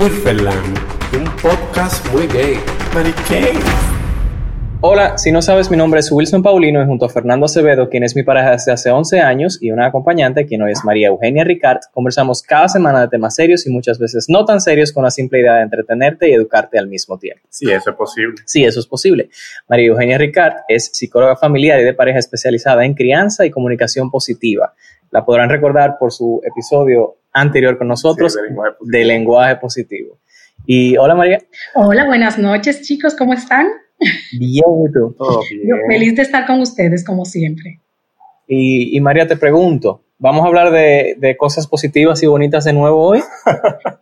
Un podcast muy gay. Mariquén. Hola, si no sabes, mi nombre es Wilson Paulino y junto a Fernando Acevedo, quien es mi pareja desde hace 11 años, y una acompañante, quien hoy es María Eugenia Ricard, conversamos cada semana de temas serios y muchas veces no tan serios con la simple idea de entretenerte y educarte al mismo tiempo. Sí, eso es posible. Sí, eso es posible. María Eugenia Ricard es psicóloga familiar y de pareja especializada en crianza y comunicación positiva. La podrán recordar por su episodio anterior con nosotros Sí, de lenguaje positivo. de lenguaje positivo. Y hola María. Hola, buenas noches chicos, ¿cómo están? Bien, ¿y tú? Todo Yo bien. feliz de estar con ustedes como siempre. Y, y María, te pregunto, ¿vamos a hablar de, de cosas positivas y bonitas de nuevo hoy?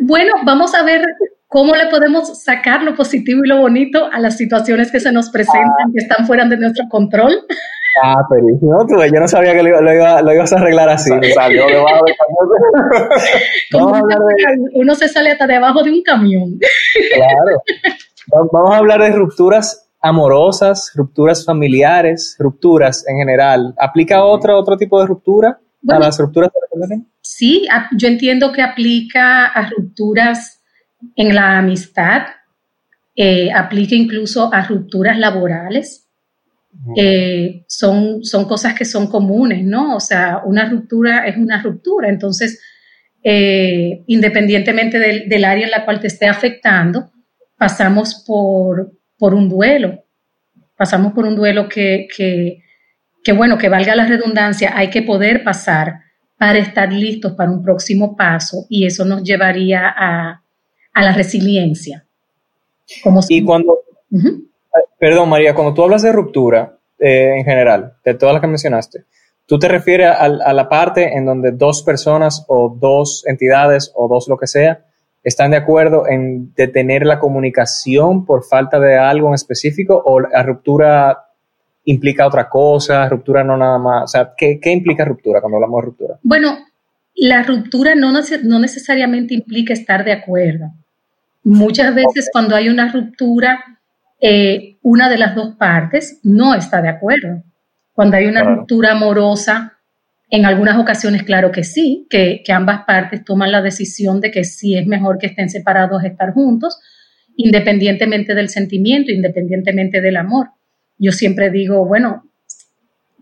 Bueno, vamos a ver cómo le podemos sacar lo positivo y lo bonito a las situaciones que se nos presentan, que están fuera de nuestro control. Ah, pero no, tú, yo no sabía que lo, iba- lo iba- lo ibas a arreglar así. Salió debajo de Como Vamos a hablar de, uno se sale hasta debajo de un camión. claro. Va- Vamos a hablar de rupturas amorosas, rupturas familiares, rupturas en general. ¿Aplica otro, otro tipo de ruptura Bueno. a las rupturas? Sí, yo entiendo que aplica a rupturas en la amistad, eh, aplica incluso a rupturas laborales. Eh, son, son cosas que son comunes, ¿no? O sea, una ruptura es una ruptura. Entonces, eh, independientemente del, del área en la cual te esté afectando, pasamos por, por un duelo. Pasamos por un duelo que, que, que, bueno, que valga la redundancia, hay que poder pasar para estar listos para un próximo paso y eso nos llevaría a, a la resiliencia. Como Y cuando, Ujú. Perdón María, cuando tú hablas de ruptura eh, en general, de todas las que mencionaste, ¿tú te refieres a, a la parte en donde dos personas o dos entidades o dos lo que sea están de acuerdo en detener la comunicación por falta de algo en específico o la ruptura implica otra cosa, ruptura no nada más, o sea, ¿qué, qué implica ruptura cuando hablamos de ruptura? Bueno, la ruptura no, no necesariamente implica estar de acuerdo. Muchas veces cuando hay una ruptura, eh, una de las dos partes no está de acuerdo. Cuando hay una Claro. ruptura amorosa, en algunas ocasiones, claro que sí, que, que ambas partes toman la decisión de que sí es mejor que estén separados, estar juntos, independientemente del sentimiento, independientemente del amor. Yo siempre digo, bueno,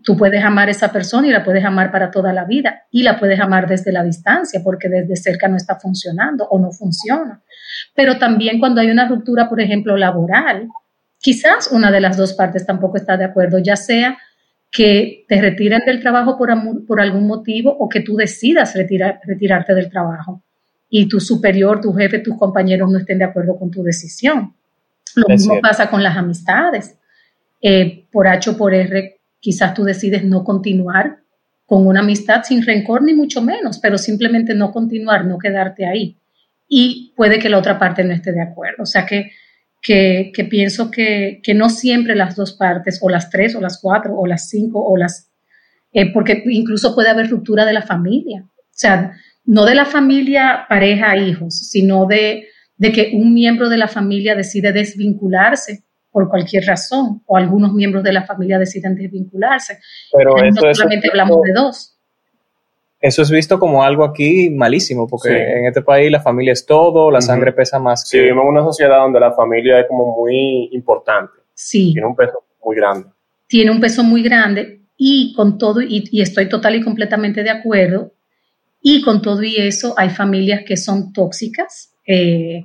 tú puedes amar a esa persona y la puedes amar para toda la vida y la puedes amar desde la distancia porque desde cerca no está funcionando o no funciona. Pero también cuando hay una ruptura, por ejemplo, laboral, quizás una de las dos partes tampoco está de acuerdo, ya sea que te retiren del trabajo por, por algún motivo o que tú decidas retirar- retirarte del trabajo y tu superior, tu jefe, tus compañeros no estén de acuerdo con tu decisión. Lo Es mismo cierto. pasa con las amistades. Eh, por H o por R, quizás tú decides no continuar con una amistad sin rencor ni mucho menos, pero simplemente no continuar, no quedarte ahí. Y puede que la otra parte no esté de acuerdo. O sea que, que, que pienso que, que no siempre las dos partes, o las tres, o las cuatro, o las cinco, o las... eh, porque incluso puede haber ruptura de la familia. O sea, no de la familia, pareja, hijos, sino de, de que un miembro de la familia decide desvincularse por cualquier razón, o algunos miembros de la familia deciden desvincularse. Pero no solamente hablamos de dos. Eso es visto como algo aquí malísimo, porque Sí. en este país la familia es todo, la sangre pesa más Sí, que... vivimos en una sociedad donde la familia es como muy importante, Sí, tiene un peso muy grande. tiene un peso muy grande y con todo, y, y estoy total y completamente de acuerdo, y con todo y eso hay familias que son tóxicas, eh,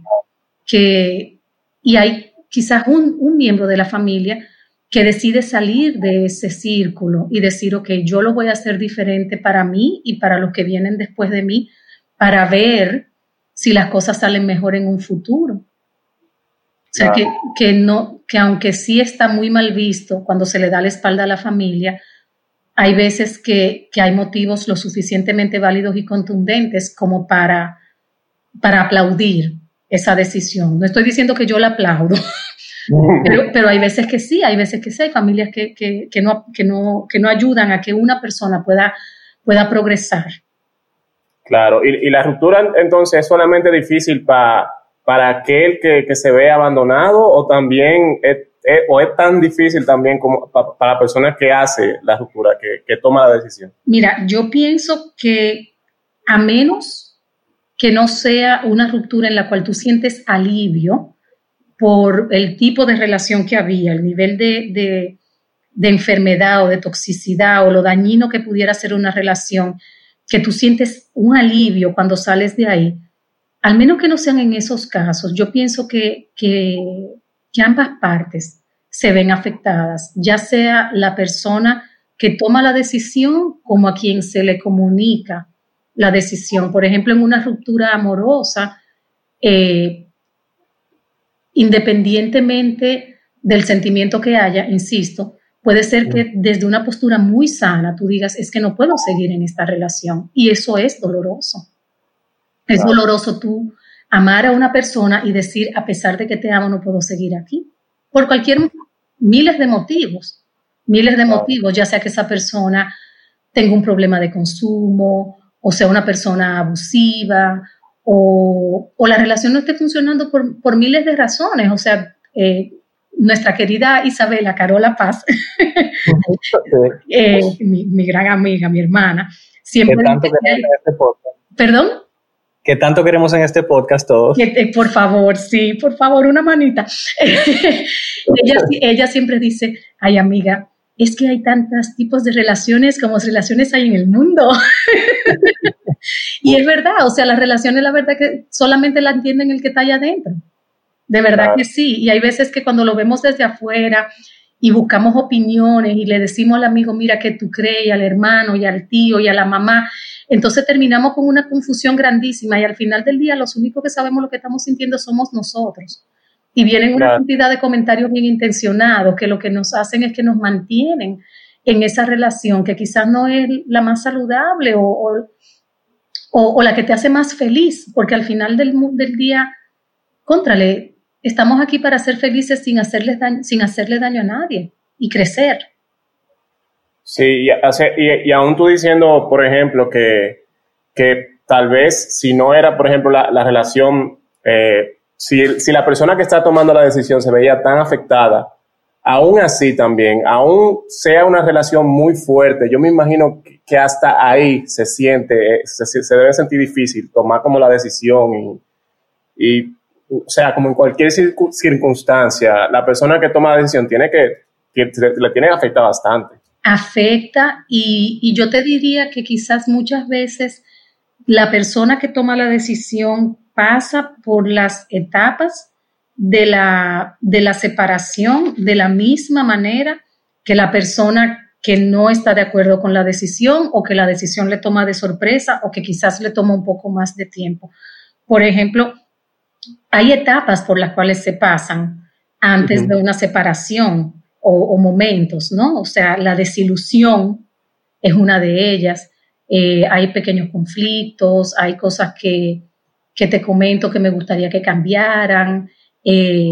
que, y hay quizás un, un miembro de la familia que decide salir de ese círculo y decir, ok, yo lo voy a hacer diferente para mí y para los que vienen después de mí, para ver si las cosas salen mejor en un futuro. O sea, Claro. que, que, no, que aunque sí está muy mal visto cuando se le da la espalda a la familia, hay veces que, que hay motivos lo suficientemente válidos y contundentes como para para aplaudir esa decisión. No estoy diciendo que yo la aplaudo, pero, hay veces que sí, hay veces que sí, hay familias que, no, que, no, que no ayudan a que una persona pueda, pueda progresar. Claro, y, la ruptura entonces es solamente difícil para para aquel que, se ve abandonado o también es, o es tan difícil también como para la persona que hace la ruptura, que, que toma la decisión? Mira, yo pienso que a menos que no sea una ruptura en la cual tú sientes alivio por el tipo de relación que había, el nivel de, de enfermedad o de toxicidad o lo dañino que pudiera ser una relación, que tú sientes un alivio cuando sales de ahí, al menos que no sean en esos casos, yo pienso que, que, ambas partes se ven afectadas, ya sea la persona que toma la decisión como a quien se le comunica la decisión. Por ejemplo, en una ruptura amorosa, eh, independientemente del sentimiento que haya, insisto, puede ser que desde una postura muy sana tú digas, es que no puedo seguir en esta relación y eso es doloroso. Es doloroso tú amar a una persona y decir, a pesar de que te amo, no puedo seguir aquí. Por cualquier, miles de motivos, miles de motivos, ya sea que esa persona tenga un problema de consumo, o sea una persona abusiva, o, la relación no esté funcionando por, miles de razones. O sea, eh, nuestra querida Isabela Carola Paz, eh, mi, gran amiga, mi hermana, siempre... Tanto este ¿Perdón? que tanto queremos en este podcast todos. Eh, por favor, sí, por favor, una manita. ella, siempre dice, ay amiga, es que hay tantos tipos de relaciones como relaciones hay en el mundo. y es verdad, o sea, las relaciones, la verdad que solamente la entienden el que está allá adentro. De verdad que sí. Y hay veces que cuando lo vemos desde afuera y buscamos opiniones y le decimos al amigo, mira, que tú crees, y al hermano, y al tío, y a la mamá, entonces terminamos con una confusión grandísima y al final del día los únicos que sabemos lo que estamos sintiendo somos nosotros. Y vienen una cantidad de comentarios bien intencionados que lo que nos hacen es que nos mantienen en esa relación que quizás no es la más saludable o, o, la que te hace más feliz, porque al final del, del día, contrale, estamos aquí para ser felices sin hacerle daño, sin hacerle daño a nadie y crecer. Sí, y, y, aún tú diciendo, por ejemplo, que, que tal vez si no era, por ejemplo, la, la relación, eh, si, si, la persona que está tomando la decisión se veía tan afectada, aún así también, aún sea una relación muy fuerte, yo me imagino que hasta ahí se siente, eh, se, debe sentir difícil tomar como la decisión y, y, o sea, como en cualquier circunstancia, la persona que toma la decisión tiene que, le tiene que afectar bastante. Afecta y, yo te diría que quizás muchas veces la persona que toma la decisión pasa por las etapas de la, de la separación de la misma manera que la persona que no está de acuerdo con la decisión o que la decisión le toma de sorpresa o que quizás le toma un poco más de tiempo. Por ejemplo, hay etapas por las cuales se pasan antes de una separación o, momentos, ¿no? O sea, la desilusión es una de ellas. Eh, hay pequeños conflictos, hay cosas que, te comento que me gustaría que cambiaran, eh,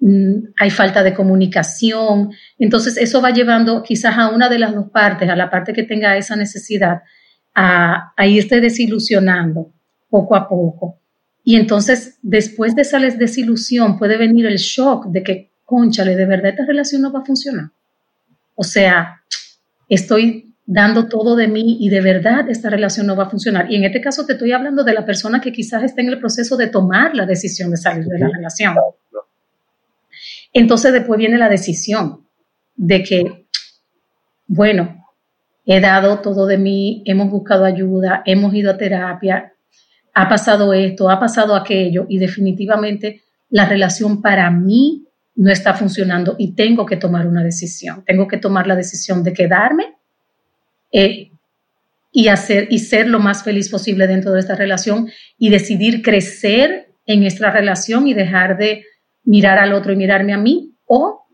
mm, hay falta de comunicación. Entonces, eso va llevando quizás a una de las dos partes, a la parte que tenga esa necesidad, a, a irte desilusionando poco a poco. Y entonces, después de esa desilusión, puede venir el shock de que conchale, de verdad esta relación no va a funcionar. O sea, estoy dando todo de mí y de verdad esta relación no va a funcionar. Y en este caso te estoy hablando de la persona que quizás está en el proceso de tomar la decisión de salir de la relación. Entonces después viene la decisión de que, bueno, he dado todo de mí, hemos buscado ayuda, hemos ido a terapia, ha pasado esto, ha pasado aquello y definitivamente la relación para mí no está funcionando y tengo que tomar una decisión. Tengo que tomar la decisión de quedarme eh, y, hacer, y ser lo más feliz posible dentro de esta relación y decidir crecer en esta relación y dejar de mirar al otro y mirarme a mí o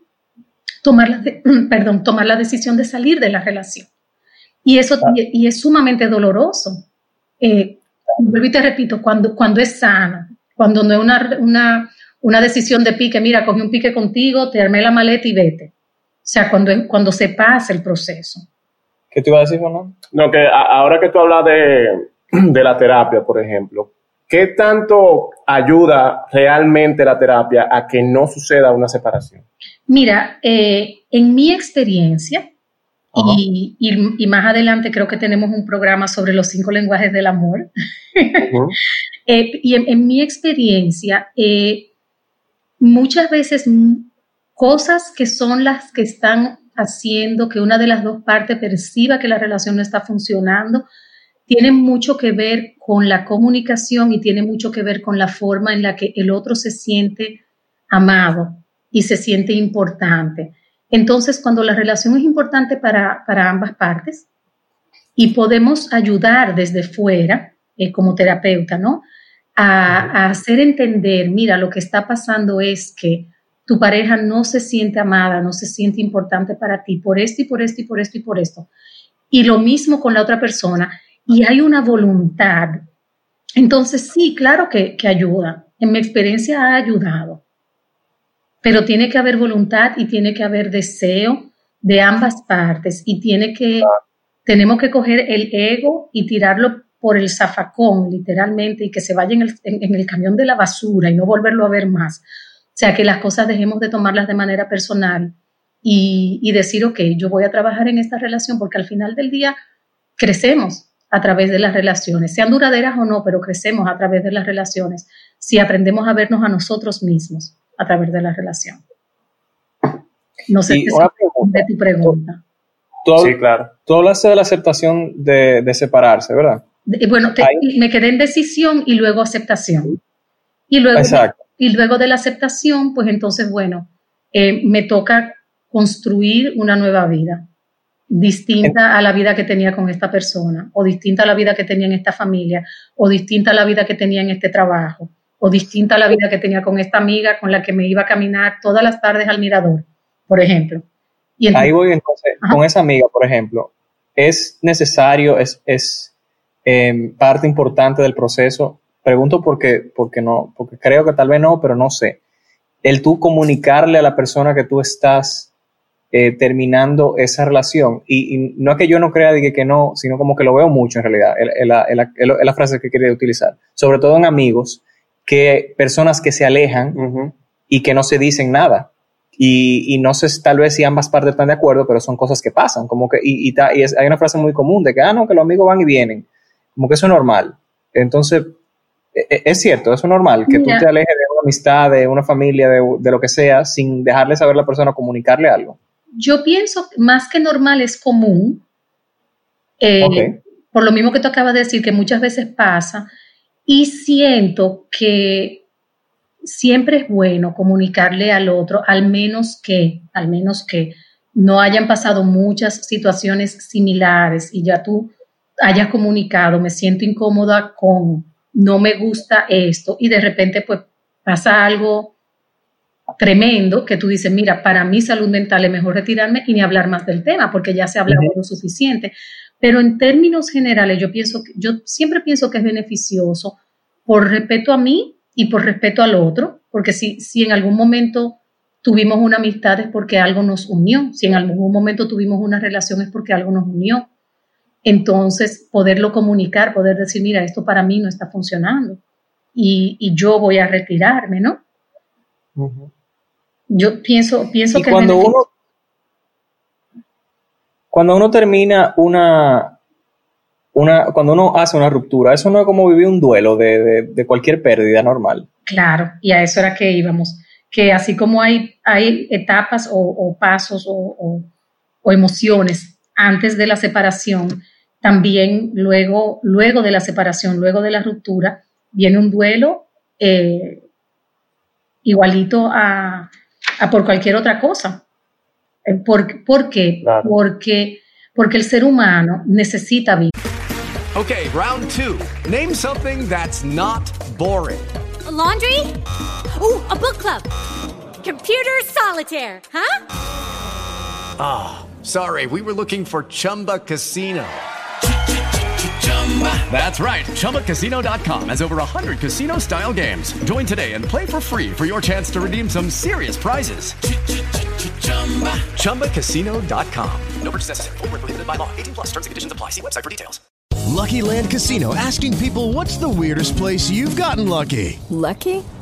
tomar la, perdón, tomar la decisión de salir de la relación. Y eso y es sumamente doloroso. Eh, vuelvo y te repito, cuando, cuando es sano, cuando no es una, una, una decisión de pique, mira, cogí un pique contigo, te armé la maleta y vete. O sea, cuando, cuando se pasa el proceso. ¿Qué te iba a decir, Fernando? No, que ahora que tú hablas de, de la terapia, por ejemplo, ¿qué tanto ayuda realmente la terapia a que no suceda una separación? Mira, eh, en mi experiencia, y, y, más adelante creo que tenemos un programa sobre los cinco lenguajes del amor. Eh, y en, mi experiencia, eh, muchas veces cosas que son las que están haciendo que una de las dos partes perciba que la relación no está funcionando, tienen mucho que ver con la comunicación y tiene mucho que ver con la forma en la que el otro se siente amado y se siente importante. Entonces, cuando la relación es importante para, ambas partes y podemos ayudar desde fuera, eh, como terapeuta, ¿no? A, hacer entender, mira, lo que está pasando es que tu pareja no se siente amada, no se siente importante para ti por esto y por esto y por esto y por esto. Y lo mismo con la otra persona. Y hay una voluntad. Entonces, sí, claro que, que ayuda. En mi experiencia ha ayudado pero tiene que haber voluntad y tiene que haber deseo de ambas partes y tiene que, tenemos que coger el ego y tirarlo por el zafacón, literalmente, y que se vaya en el, en, el camión de la basura y no volverlo a ver más. O sea, que las cosas dejemos de tomarlas de manera personal y, y decir, ok, yo voy a trabajar en esta relación porque al final del día crecemos a través de las relaciones, sean duraderas o no, pero crecemos a través de las relaciones si aprendemos a vernos a nosotros mismos a través de la relación. No sé si de tu pregunta. sí, claro. Tú hablaste de la aceptación de, separarse, ¿verdad? bueno, me quedé en decisión y luego aceptación. Y luego, y luego de la aceptación, pues entonces, bueno, eh, me toca construir una nueva vida, distinta a la vida que tenía con esta persona, o distinta a la vida que tenía en esta familia, o distinta a la vida que tenía en este trabajo o distinta a la vida que tenía con esta amiga con la que me iba a caminar todas las tardes al mirador, por ejemplo. Y Ahí voy entonces, con esa amiga, por ejemplo, es necesario, es, es em, parte importante del proceso. Pregunto porque, porque no, porque creo que tal vez no, pero no sé. El tú comunicarle a la persona que tú estás eh, terminando esa relación. Y, no es que yo no crea de que, no, sino como que lo veo mucho en realidad. Es la, la, frase que quería utilizar. Sobre todo en amigos que personas que se alejan y que no se dicen nada. Y, no sé tal vez si ambas partes están de acuerdo, pero son cosas que pasan. Como que, y, y, hay una frase muy común de que, ah, no, que los amigos van y vienen. Como que eso es normal. Entonces, es cierto, eso es normal, que tú te alejes de una amistad, de una familia, de, lo que sea, sin dejarle saber a la persona, comunicarle algo. Yo pienso, más que normal, es común. Eh, por lo mismo que tú acabas de decir, que muchas veces pasa, y siento que siempre es bueno comunicarle al otro, al menos que, al menos que no hayan pasado muchas situaciones similares y ya tú hayas comunicado, me siento incómoda con, no me gusta esto y de repente pues pasa algo tremendo que tú dices, mira, para mi salud mental es mejor retirarme y ni hablar más del tema porque ya se ha hablado lo suficiente. Pero en términos generales, yo pienso, yo siempre pienso que es beneficioso por respeto a mí y por respeto al otro, porque si, si en algún momento tuvimos una amistad es porque algo nos unió, si en algún momento tuvimos una relación es porque algo nos unió. Entonces, poderlo comunicar, poder decir, mira, esto para mí no está funcionando y, yo voy a retirarme, ¿no? Yo pienso, pienso que... Cuando uno, cuando uno termina una, una, cuando uno hace una ruptura, eso no es como vivir un duelo de, de, cualquier pérdida normal. Claro, y a eso era que íbamos. Que así como hay, hay etapas o, pasos o, o, emociones antes de la separación, también luego, luego de la separación, luego de la ruptura, viene un duelo eh, igualito a, a por cualquier otra cosa. ¿Por, ¿por qué? Porque, porque el ser humano necesita vivir. Okay, round two. Name something that's not boring. A laundry? Ooh, a book club. Computer solitaire, huh? Ah, oh, sorry, we were looking for Chumba Casino. That's right. ChumbaCasino.com has over 100 casino style games. Join today and play for free for your chance to redeem some serious prizes. ChumbaCasino.com. No purchase necessary. Full prohibited by law. 18 plus terms and conditions apply. See website for details. Lucky Land Casino asking people what's the weirdest place you've gotten lucky? Lucky?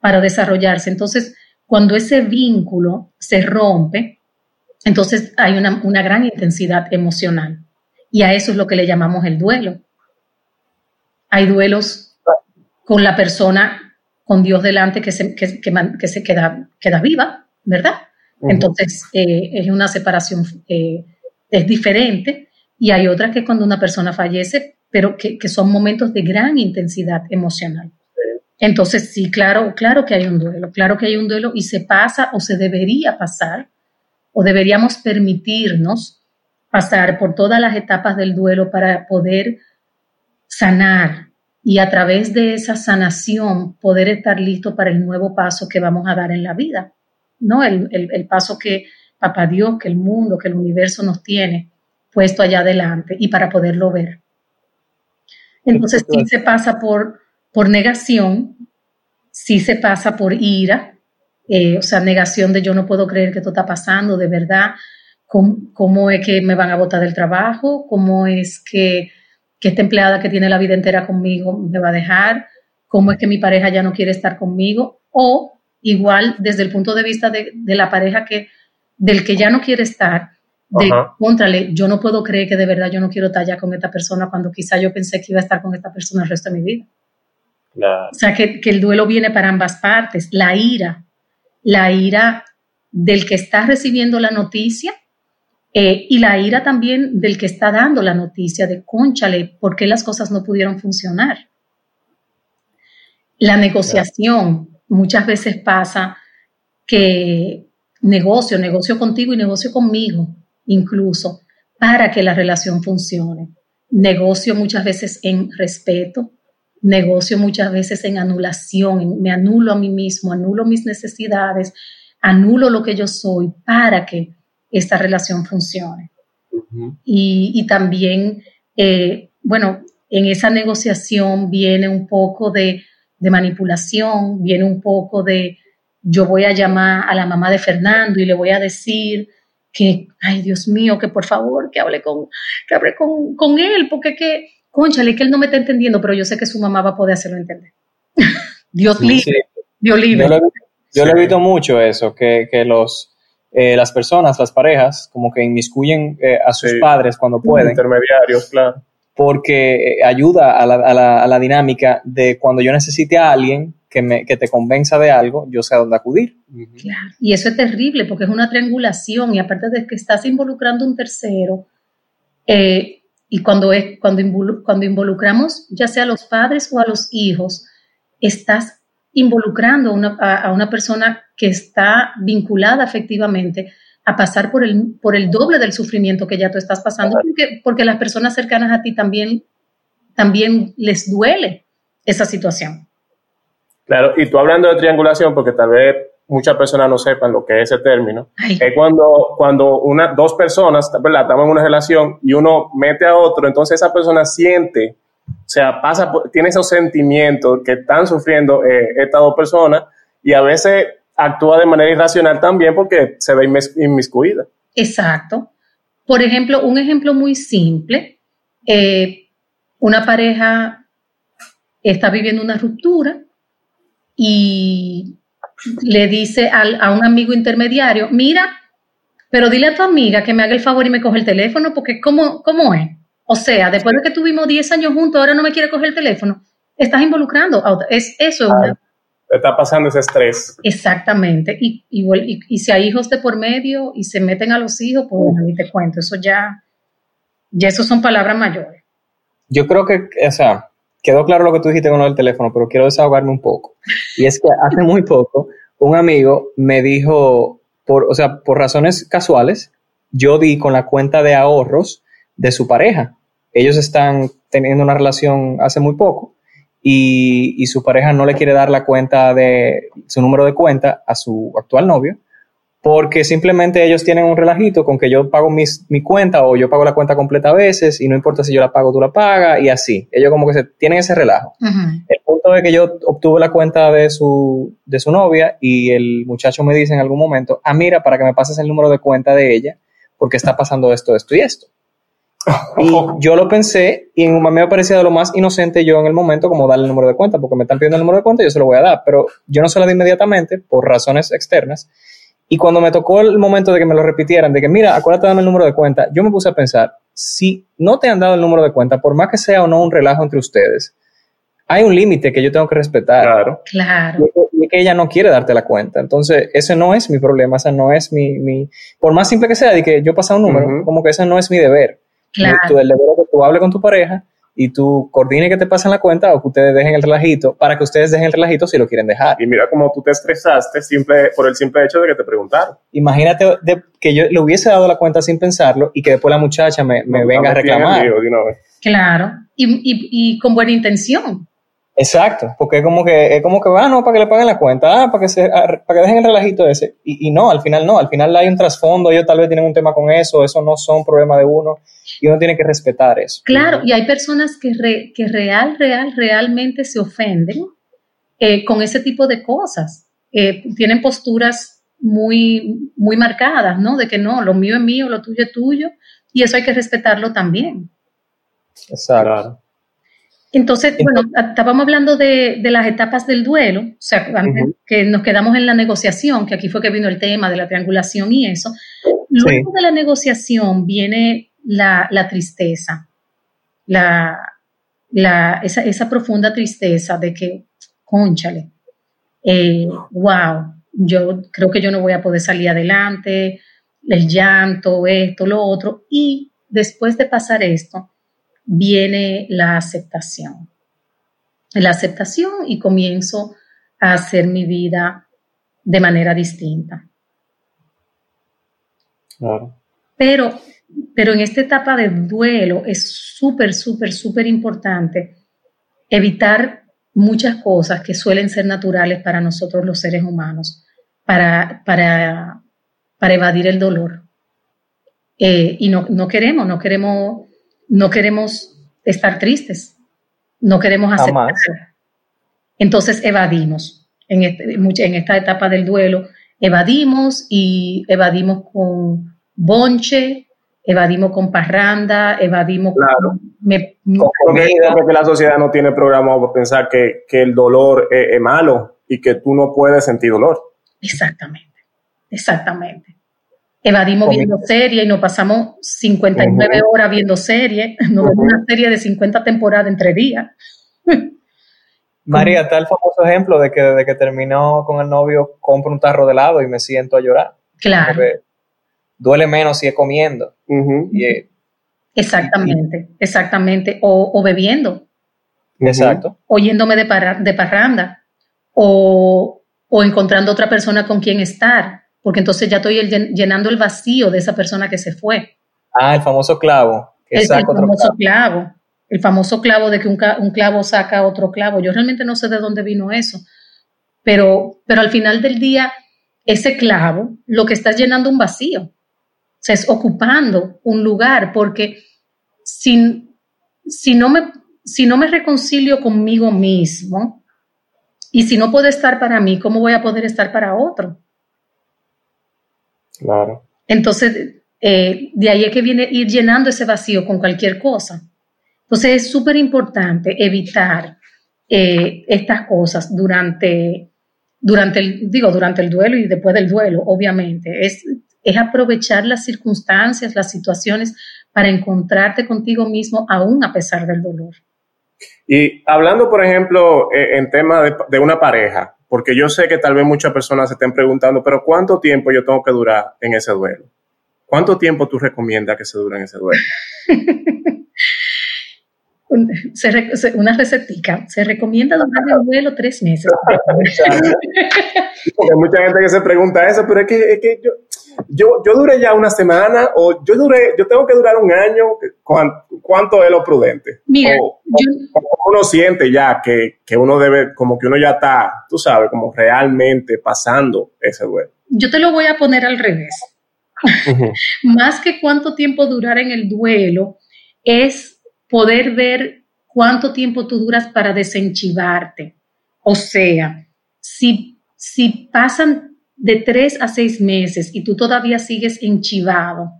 para desarrollarse. Entonces, cuando ese vínculo se rompe, entonces hay una, una gran intensidad emocional. Y a eso es lo que le llamamos el duelo. Hay duelos con la persona, con Dios delante, que se, que, que, que se queda, queda viva, ¿verdad? Uh -huh. Entonces eh, es una separación, eh, es diferente. Y hay otras que cuando una persona fallece, pero que, que son momentos de gran intensidad emocional. Entonces, sí, claro, claro que hay un duelo, claro que hay un duelo y se pasa o se debería pasar o deberíamos permitirnos pasar por todas las etapas del duelo para poder sanar y a través de esa sanación poder estar listo para el nuevo paso que vamos a dar en la vida, ¿no? El, el, el paso que Papá Dios, que el mundo, que el universo nos tiene puesto allá adelante y para poderlo ver. Entonces sí se pasa por, por negación, sí se pasa por ira, eh, o sea, negación de yo no puedo creer que esto está pasando, de verdad, ¿cómo, cómo es que me van a botar del trabajo? ¿Cómo es que, que, esta empleada que tiene la vida entera conmigo me va a dejar? ¿Cómo es que mi pareja ya no quiere estar conmigo? O igual desde el punto de vista de, de la pareja que, del que ya no quiere estar, de contrale, yo no puedo creer que de verdad yo no quiero estar ya con esta persona cuando quizá yo pensé que iba a estar con esta persona el resto de mi vida. O sea, que, que el duelo viene para ambas partes. La ira, la ira del que está recibiendo la noticia eh, y la ira también del que está dando la noticia de, conchale, ¿por qué las cosas no pudieron funcionar? La negociación muchas veces pasa que negocio, negocio contigo y negocio conmigo, incluso, para que la relación funcione. Negocio muchas veces en respeto, negocio muchas veces en anulación, me anulo a mí mismo, anulo mis necesidades, anulo lo que yo soy para que esta relación funcione. Uh -huh. y, y, también, eh, bueno, en esa negociación viene un poco de, de, manipulación, viene un poco de, yo voy a llamar a la mamá de Fernando y le voy a decir que, ay Dios mío, que por favor, que hable con, que hable con, con él, porque que conchale, que él no me está entendiendo, pero yo sé que su mamá va a poder hacerlo entender. Dios libre, sí. Dios libre. Yo, lo, yo sí. lo, visto mucho eso, que, que los, eh, las personas, las parejas, como que inmiscuyen eh, a sus sí. padres cuando pueden. Intermediarios, claro. Porque ayuda a la, a, la, a la, dinámica de cuando yo necesite a alguien que, me, que te convenza de algo, yo sé a dónde acudir. Claro. Y eso es terrible porque es una triangulación y aparte de que estás involucrando a un tercero, eh, y cuando, es, cuando, cuando involucramos ya sea a los padres o a los hijos, estás involucrando a una, a, a una persona que está vinculada efectivamente a pasar por el, por el doble del sufrimiento que ya tú estás pasando, porque, porque las personas cercanas a ti también, también les duele esa situación. Claro, y tú hablando de triangulación, porque tal vez muchas personas no sepan lo que es ese término, Ay. es cuando, cuando una, dos personas, ¿verdad? Estamos en una relación y uno mete a otro, entonces esa persona siente, o sea, pasa, tiene esos sentimientos que están sufriendo eh, estas dos personas y a veces actúa de manera irracional también porque se ve inmiscuida. Exacto. Por ejemplo, un ejemplo muy simple, eh, una pareja está viviendo una ruptura y le dice al, a un amigo intermediario, mira, pero dile a tu amiga que me haga el favor y me coge el teléfono, porque ¿cómo, cómo es? O sea, después de que tuvimos 10 años juntos, ahora no me quiere coger el teléfono. Estás involucrando. Es, eso está pasando ese estrés. Exactamente. Y, y, y, y, si hay hijos de por medio y se meten a los hijos, pues ni te cuento. Eso ya, ya eso son palabras mayores. Yo creo que, o sea, quedó claro lo que tú dijiste con lo del teléfono, pero quiero desahogarme un poco. Y es que hace muy poco un amigo me dijo, por, o sea, por razones casuales, yo di con la cuenta de ahorros de su pareja. Ellos están teniendo una relación hace muy poco y, y su pareja no le quiere dar la cuenta de su número de cuenta a su actual novio porque simplemente ellos tienen un relajito con que yo pago mis, mi cuenta o yo pago la cuenta completa a veces y no importa si yo la pago, tú la pagas y así. Ellos como que se, tienen ese relajo. El punto es que yo obtuve la cuenta de su, de su novia y el muchacho me dice en algún momento, ah, mira, para que me pases el número de cuenta de ella, porque está pasando esto, esto y esto. Y yo lo pensé y en, me parecía de lo más inocente yo en el momento como darle el número de cuenta, porque me están pidiendo el número de cuenta y yo se lo voy a dar, pero yo no se lo di inmediatamente por razones externas y cuando me tocó el momento de que me lo repitieran, de que mira, acuérdate de darme el número de cuenta, yo me puse a pensar, si no te han dado el número de cuenta, por más que sea o no un relajo entre ustedes, hay un límite que yo tengo que respetar. Claro. Claro. Y es que ella no quiere darte la cuenta. Entonces, ese no es mi problema, ese no es mi, mi por más simple que sea, de que yo pase un número, como que ese no es mi deber. Claro. Tu- el deber es que tú hables con tu pareja y tú coordines que te pasen la cuenta o que ustedes dejen el relajito para que ustedes dejen el relajito si lo quieren dejar. Y mira cómo tú te estresaste simple, por el simple hecho de que te preguntaron. Imagínate de- que yo le hubiese dado la cuenta sin pensarlo y que después la muchacha me, me No, venga a reclamar. lío de una vez. Claro. Y, y, y con buena intención. Exacto, porque es como que, es como que, ah, no, para que le paguen la cuenta, ah, para que, se, ah, para que dejen el relajito ese. Y, y no, al final no, al final hay un trasfondo, ellos tal vez tienen un tema con eso, eso no son problema de uno, y uno tiene que respetar eso. Claro, y hay personas que, re- que real, real, realmente se ofenden eh, con ese tipo de cosas. Eh, tienen posturas muy, muy marcadas, ¿no? De que no, lo mío es mío, lo tuyo es tuyo, y eso hay que respetarlo también. Exacto. Entonces, bueno, estábamos hablando de, de las etapas del duelo, o sea, que nos quedamos en la negociación, que aquí fue que vino el tema de la triangulación y eso. Luego de la negociación viene la, la tristeza, la, la, esa, esa profunda tristeza de que, conchale, eh, wow, yo creo que yo no voy a poder salir adelante, el llanto, esto, lo otro, y después de pasar esto, viene la aceptación. La aceptación y comienzo a hacer mi vida de manera distinta. Claro. Pero, pero en esta etapa de duelo es súper, súper, súper importante evitar muchas cosas que suelen ser naturales para nosotros los seres humanos, para, para, para evadir el dolor. Eh, y no, no queremos, no queremos, no queremos estar tristes, no queremos aceptar. Entonces evadimos en, este- en esta etapa del duelo, evadimos y evadimos con bonche, evadimos con parranda, evadimos con... me- Porque, porque la sociedad no tiene programado pensar que, que el dolor es, es malo y que tú no puedes sentir dolor. Exactamente, exactamente. Evadimos Comida. viendo serie y nos pasamos 59 Ujú. horas viendo serie, nos vemos una serie de 50 temporadas entre días. María, está el famoso ejemplo de que desde que terminó con el novio compro un tarro de helado y me siento a llorar. Claro. Porque duele menos si es comiendo. Y, eh, Exactamente, exactamente. O, o bebiendo, Exacto. o yéndome de, parra- de parranda, o, o encontrando otra persona con quien estar, porque entonces ya estoy el llenando el vacío de esa persona que se fue. Ah, el famoso clavo. que El, el saca otro famoso clavo. clavo, el famoso clavo de que un, ca- un clavo saca otro clavo. Yo realmente no sé de dónde vino eso, pero, pero al final del día, ese clavo lo que está es llenando un vacío, sea, es ocupando un lugar, porque si, si, no me, si no me reconcilio conmigo mismo y si no puedo estar para mí, ¿cómo voy a poder estar para otro? Claro. Entonces, eh, de ahí es que viene ir llenando ese vacío con cualquier cosa. Entonces, es súper importante evitar eh, estas cosas durante, durante el, digo, durante el duelo y después del duelo, obviamente. Es, es aprovechar las circunstancias, las situaciones para encontrarte contigo mismo aún a pesar del dolor. Y hablando, por ejemplo, eh, en tema de, de una pareja, porque yo sé que tal vez muchas personas se estén preguntando, pero ¿cuánto tiempo yo tengo que durar en ese duelo? ¿Cuánto tiempo tú recomiendas que se dure en ese duelo? una recetica. Se recomienda durar el duelo tres meses. Porque mucha gente que se pregunta eso, pero es que, es que yo, yo, yo duré ya una semana o yo duré, yo tengo que durar un año. ¿Cuánto, es lo prudente? Mira, uno siente ya que, que uno debe, como que uno ya está, tú sabes, como realmente pasando ese duelo. Yo te lo voy a poner al revés. Más que cuánto tiempo durar en el duelo, es poder ver cuánto tiempo tú duras para desenchivarte. O sea, si, si pasan de tres a seis meses y tú todavía sigues enchivado,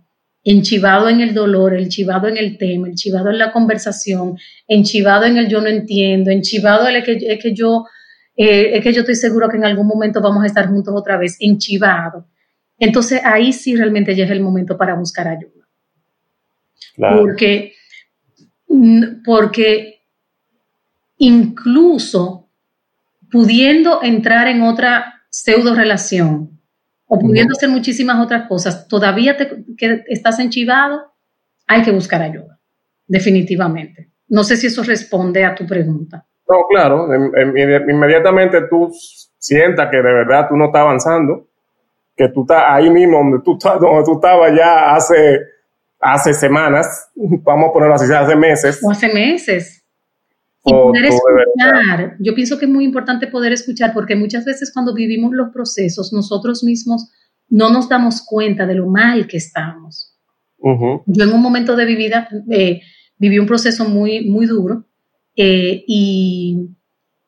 enchivado en el dolor, enchivado en el tema, enchivado en la conversación, enchivado en el yo no entiendo, enchivado en el que, es que yo, eh, es que yo estoy seguro que en algún momento vamos a estar juntos otra vez, enchivado. Entonces ahí sí realmente ya es el momento para buscar ayuda. Porque, porque incluso pudiendo entrar en otra pseudo relación o pudiendo hacer muchísimas otras cosas, todavía te, que estás enchivado, hay que buscar ayuda, definitivamente. No sé si eso responde a tu pregunta. No, claro, inmediatamente tú sientas que de verdad tú no estás avanzando, que tú estás ahí mismo donde tú, donde tú estabas ya hace, hace semanas, vamos a ponerlo así, hace meses. O hace meses. Y poder escuchar, yo pienso que es muy importante poder escuchar porque muchas veces cuando vivimos los procesos, nosotros mismos no nos damos cuenta de lo mal que estamos. Yo en un momento de mi vida eh, viví un proceso muy, muy duro eh, y,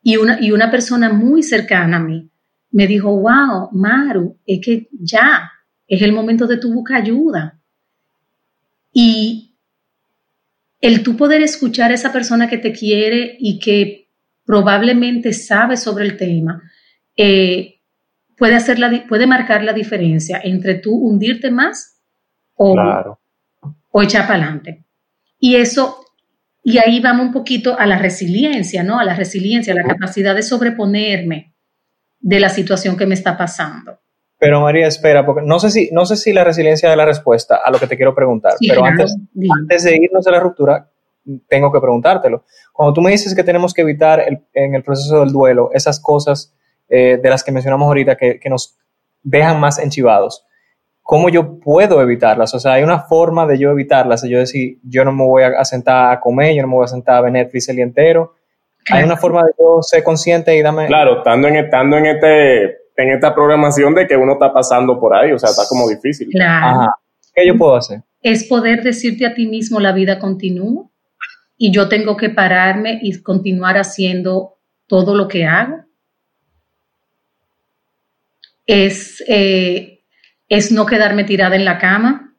y, una, y una persona muy cercana a mí me dijo, wow, Maru, es que ya, es el momento de tu buscar ayuda. Y el tú poder escuchar a esa persona que te quiere y que probablemente sabe sobre el tema, eh, puede, hacer la, puede marcar la diferencia entre tú hundirte más o, o echar para adelante. Y eso, y ahí vamos un poquito a la resiliencia, ¿no? A la resiliencia, a la capacidad de sobreponerme de la situación que me está pasando. Pero María, espera, porque no sé si, no sé si la resiliencia de la respuesta a lo que te quiero preguntar, pero antes, antes de irnos a la ruptura, tengo que preguntártelo. Cuando tú me dices que tenemos que evitar en el proceso del duelo esas cosas eh, de las que mencionamos ahorita que, que, nos dejan más enchivados, ¿cómo yo puedo evitarlas? O sea, hay una forma de yo evitarlas, de yo decir, yo no me voy a sentar a comer, yo no me voy a sentar a ver Netflix el día entero, hay una forma de yo ser consciente y darme... Claro, estando en, estando en, este, en esta programación de que uno está pasando por ahí, o sea, está como difícil. Claro. ¿Qué yo puedo hacer? Es poder decirte a ti mismo la vida continúa y yo tengo que pararme y continuar haciendo todo lo que hago. Es, eh, es no quedarme tirada en la cama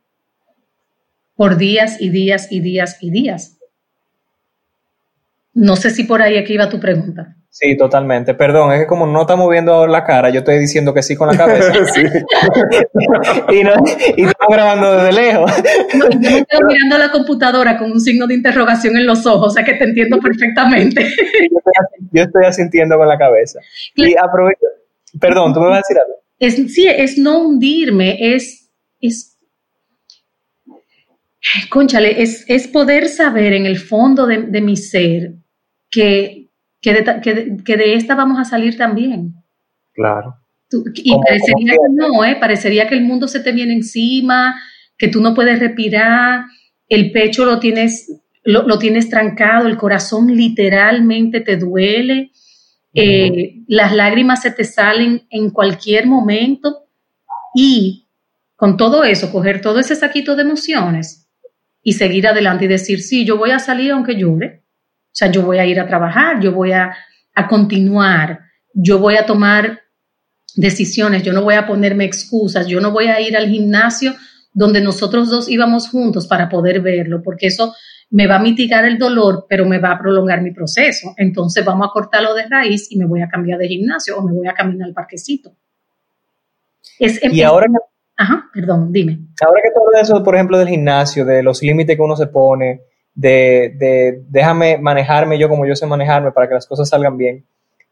por días y días y días y días. No sé si por ahí aquí iba tu pregunta. Sí, totalmente. Perdón, es que como no está moviendo la cara, yo estoy diciendo que sí con la cabeza. y, no, y estamos grabando desde lejos. No, yo estoy mirando la computadora con un signo de interrogación en los ojos, o sea que te entiendo perfectamente. yo, estoy, asintiendo con la cabeza. Y aprovecho. Perdón, ¿tú me vas a decir algo? Es, sí, es no hundirme, es, es Conchale, es, es, poder saber en el fondo de, de mi ser que, que, de, que, de, esta vamos a salir también. Claro. y parecería que no, ¿eh? parecería que el mundo se te viene encima, que tú no puedes respirar, el pecho lo tienes, lo, lo tienes trancado, el corazón literalmente te duele, eh, las lágrimas se te salen en cualquier momento y con todo eso, coger todo ese saquito de emociones y seguir adelante y decir, sí, yo voy a salir aunque llore, o sea, yo voy a ir a trabajar, yo voy a, a continuar, yo voy a tomar decisiones, yo no voy a ponerme excusas, yo no voy a ir al gimnasio donde nosotros dos íbamos juntos para poder verlo, porque eso me va a mitigar el dolor, pero me va a prolongar mi proceso. Entonces vamos a cortarlo de raíz y me voy a cambiar de gimnasio o me voy a caminar al parquecito. Es, y ahora Ajá, perdón, dime. Ahora que todo eso, por ejemplo, del gimnasio, de los límites que uno se pone, de, de déjame manejarme yo como yo sé manejarme para que las cosas salgan bien.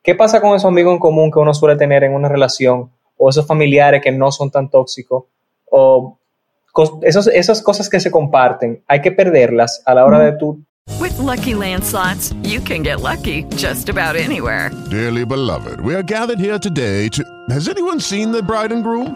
¿Qué pasa con esos amigos en común que uno suele tener en una relación? O esos familiares que no son tan tóxicos? O esos, esas cosas que se comparten, hay que perderlas a la hora de tú With Lucky Land slots, you can get lucky just about anywhere. Dearly beloved, we are gathered here today to. Has anyone seen the bride and groom?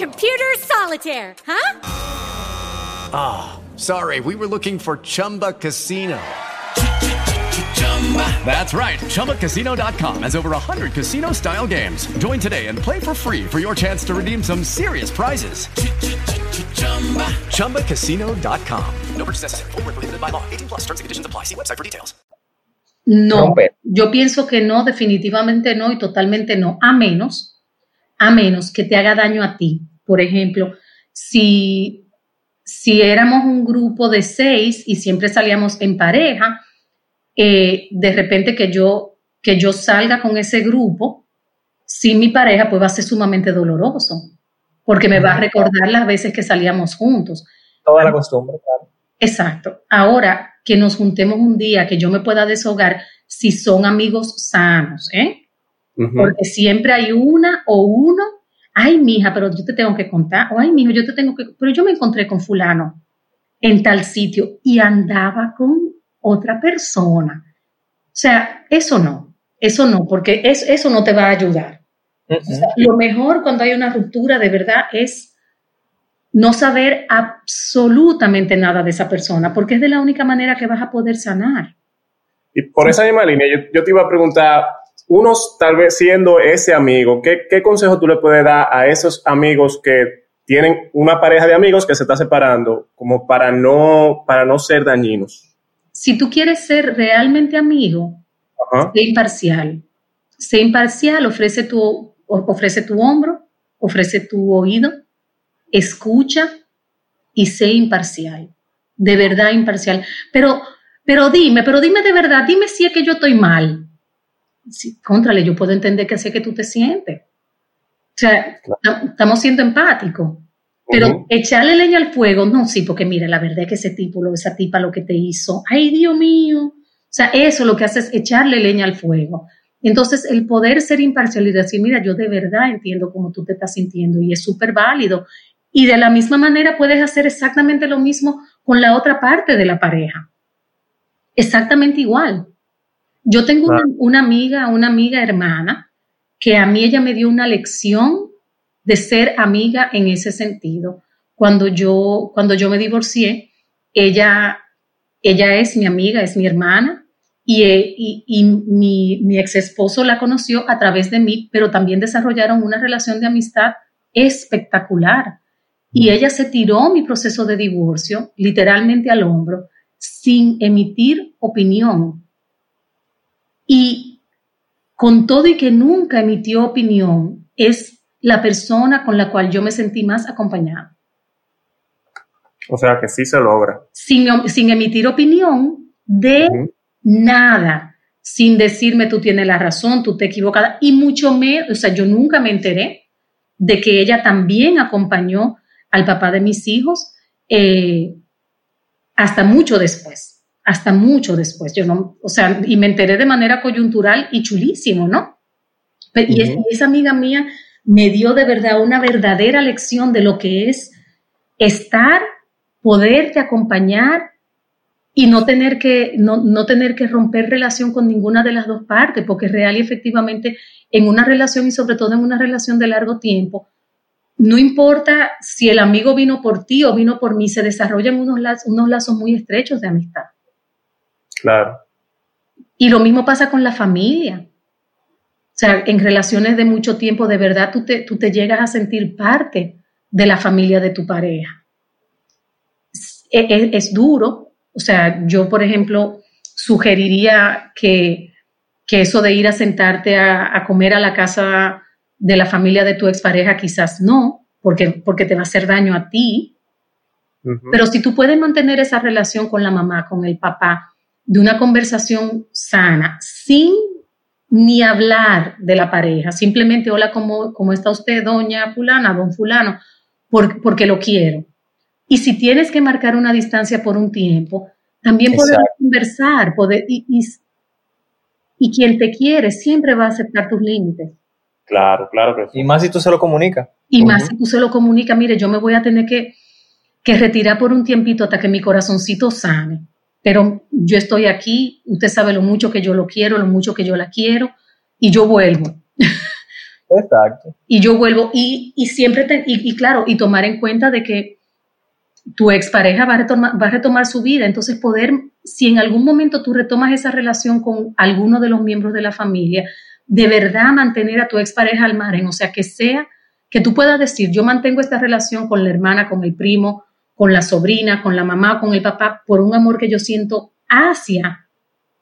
Computer solitaire, huh? Ah, oh, sorry. We were looking for Chumba Casino. That's right. ChumbaCasino.com has over 100 casino style games. Join today and play for free for your chance to redeem some serious prizes. ChumbaCasino.com. No purchase necessary. Full prohibited by law. 18 plus terms and conditions apply. See website for details. No, yo pienso que no, definitivamente no y totalmente no, a menos, a menos que te haga daño a ti. Por ejemplo, si, si éramos un grupo de seis y siempre salíamos en pareja, eh, de repente que yo, que yo salga con ese grupo sin mi pareja, pues va a ser sumamente doloroso, porque me va a recordar las veces que salíamos juntos. Toda la costumbre, claro. Exacto. Ahora que nos juntemos un día, que yo me pueda deshogar, si son amigos sanos, ¿eh? Porque siempre hay una o uno, ay, mija, pero yo te tengo que contar, o ay, mijo, yo te tengo que, pero yo me encontré con fulano en tal sitio y andaba con otra persona. O sea, eso no, eso no, porque es, eso no te va a ayudar. lo mejor cuando hay una ruptura de verdad es no saber absolutamente nada de esa persona, porque es de la única manera que vas a poder sanar. Y por esa misma línea, yo, te iba a preguntar, unos tal vez siendo ese amigo, ¿qué, ¿qué consejo tú le puedes dar a esos amigos que tienen una pareja de amigos que se está separando, como para no, para no ser dañinos? si tú quieres ser realmente amigo, sé imparcial. Sé imparcial, ofrece tu, ofrece tu hombro, ofrece tu oído, escucha y sé imparcial. De verdad imparcial. Pero, pero dime, pero dime de verdad, dime si es que yo estoy mal. Sí, contrale, yo puedo entender que así que tú te sientes. O sea, estamos siendo empáticos. Pero echarle leña al fuego, no, sí, porque mira, la verdad es que ese tipo, esa tipa lo que te hizo, ay Dios mío. O sea, eso lo que hace es echarle leña al fuego. Entonces, el poder ser imparcial y decir, mira, yo de verdad entiendo cómo tú te estás sintiendo y es súper válido. Y de la misma manera puedes hacer exactamente lo mismo con la otra parte de la pareja. Exactamente igual. Yo tengo una, una amiga, una amiga hermana, que a mí ella me dio una lección de ser amiga en ese sentido. Cuando yo, cuando yo me divorcié, ella, ella es mi amiga, es mi hermana, y, y, mi, mi, ex esposo la conoció a través de mí, pero también desarrollaron una relación de amistad espectacular. Y ella se tiró mi proceso de divorcio literalmente al hombro, sin emitir opinión. Y con todo y que nunca emitió opinión, es la persona con la cual yo me sentí más acompañada. O sea que sí se logra. Sin, sin emitir opinión de nada, sin decirme tú tienes la razón, tú te equivocada, y mucho menos, o sea, yo nunca me enteré de que ella también acompañó al papá de mis hijos eh, hasta mucho después, hasta mucho después. Yo no, o sea, y me enteré de manera coyuntural y chulísimo, ¿no? Y esa amiga mía me dio de verdad una verdadera lección de lo que es estar, poderte acompañar y no tener que, no, tener que romper relación con ninguna de las dos partes, porque real y efectivamente en una relación y sobre todo en una relación de largo tiempo, no importa si el amigo vino por ti o vino por mí, se desarrollan unos lazos, unos lazos muy estrechos de amistad. Claro. Y lo mismo pasa con la familia. O sea, en relaciones de mucho tiempo, de verdad tú te, tú te llegas a sentir parte de la familia de tu pareja. Es, duro. O sea, yo, por ejemplo, sugeriría que, eso de ir a sentarte a, comer a la casa de la familia de tu expareja, quizás no, porque, porque te va a hacer daño a ti. Pero si tú puedes mantener esa relación con la mamá, con el papá, de una conversación sana, sin ni hablar de la pareja, simplemente, hola, ¿cómo, cómo está usted, doña fulana, don fulano? porque lo quiero. Y si tienes que marcar una distancia por un tiempo, también poder conversar, poder, y, y, quien te quiere siempre va a aceptar tus límites. Claro, claro que sí. Y más si tú se lo comunicas. Y más si tú se lo comunicas, mire, yo me voy a tener que, que retirar por un tiempito hasta que mi corazoncito sane. Pero yo estoy aquí, usted sabe lo mucho que yo lo quiero, lo mucho que yo la quiero, y yo vuelvo. Exacto. y yo vuelvo, y, y siempre, te, y, y, claro, y tomar en cuenta de que tu expareja va a, retomar, va a retomar su vida, entonces poder, si en algún momento tú retomas esa relación con alguno de los miembros de la familia, de verdad mantener a tu expareja al margen, o sea, que sea, que tú puedas decir, yo mantengo esta relación con la hermana, con el primo, con la sobrina, con la mamá, con el papá, por un amor que yo siento hacia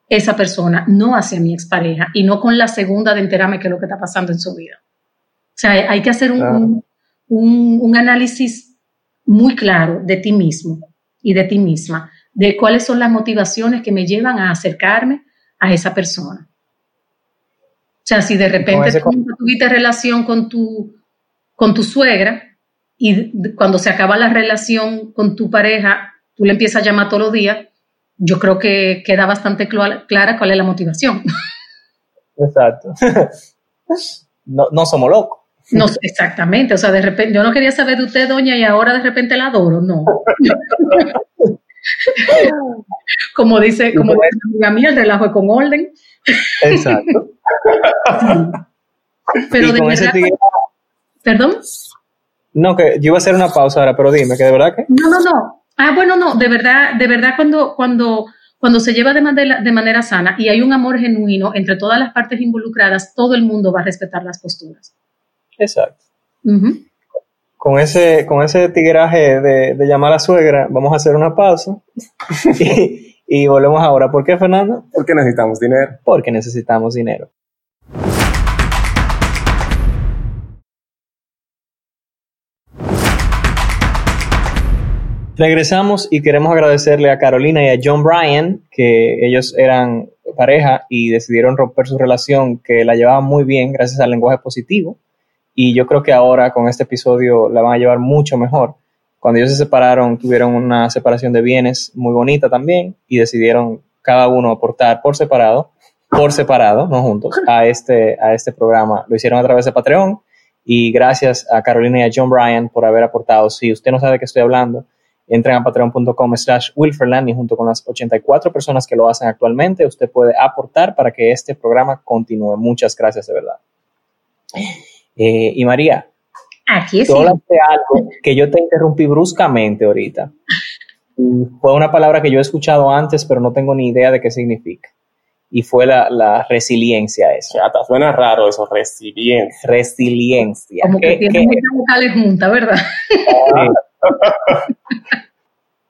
esa persona, no hacia mi expareja, y no con la segunda de enterarme qué es lo que está pasando en su vida. O sea, hay que hacer un, un, un análisis muy claro de ti mismo y de ti misma, de cuáles son las motivaciones que me llevan a acercarme a esa persona. O sea, si de repente tú tuviste relación con tu, con tu suegra y cuando se acaba la relación con tu pareja, tú le empiezas a llamar todos los días, yo creo que queda bastante clara cuál es la motivación. Exacto. no, no somos locos. No, exactamente, o sea, de repente, yo no quería saber de usted, doña, y ahora de repente la adoro, no. como dice, como dice amiga mía, el relajo es con orden. Exacto. Pero de verdad, ¿Perdón? No, que yo iba a hacer una pausa ahora, pero dime, que de verdad que... No, no, no. Ah, bueno, no, de verdad, de verdad cuando, cuando, cuando se lleva de manera, de manera sana y hay un amor genuino entre todas las partes involucradas, todo el mundo va a respetar las posturas. Exacto. Con ese, con ese tigraje de, de, llamar a la suegra, vamos a hacer una pausa y, y volvemos ahora. ¿Por qué, Fernando? Porque necesitamos dinero. Porque necesitamos dinero. Regresamos y queremos agradecerle a Carolina y a John Bryan, que ellos eran pareja y decidieron romper su relación, que la llevaban muy bien gracias al lenguaje positivo y yo creo que ahora con este episodio la van a llevar mucho mejor. Cuando ellos se separaron, tuvieron una separación de bienes muy bonita también y decidieron cada uno aportar por separado, por separado, no juntos, a este, a este programa. Lo hicieron a través de Patreon y gracias a Carolina y a John Bryan por haber aportado. Si usted no sabe de qué estoy hablando, entren a patreon.com slash wilferland y junto con las 84 personas que lo hacen actualmente, usted puede aportar para que este programa continúe. Muchas gracias de verdad. Eh, y María, Aquí tú hablaste algo que yo te interrumpí bruscamente ahorita. fue una palabra que yo he escuchado antes, pero no tengo ni idea de qué significa. Y fue la, la resiliencia eso. Chata, suena raro eso, resiliencia. Resiliencia. Como que tiene muchas vocales juntas, ¿verdad?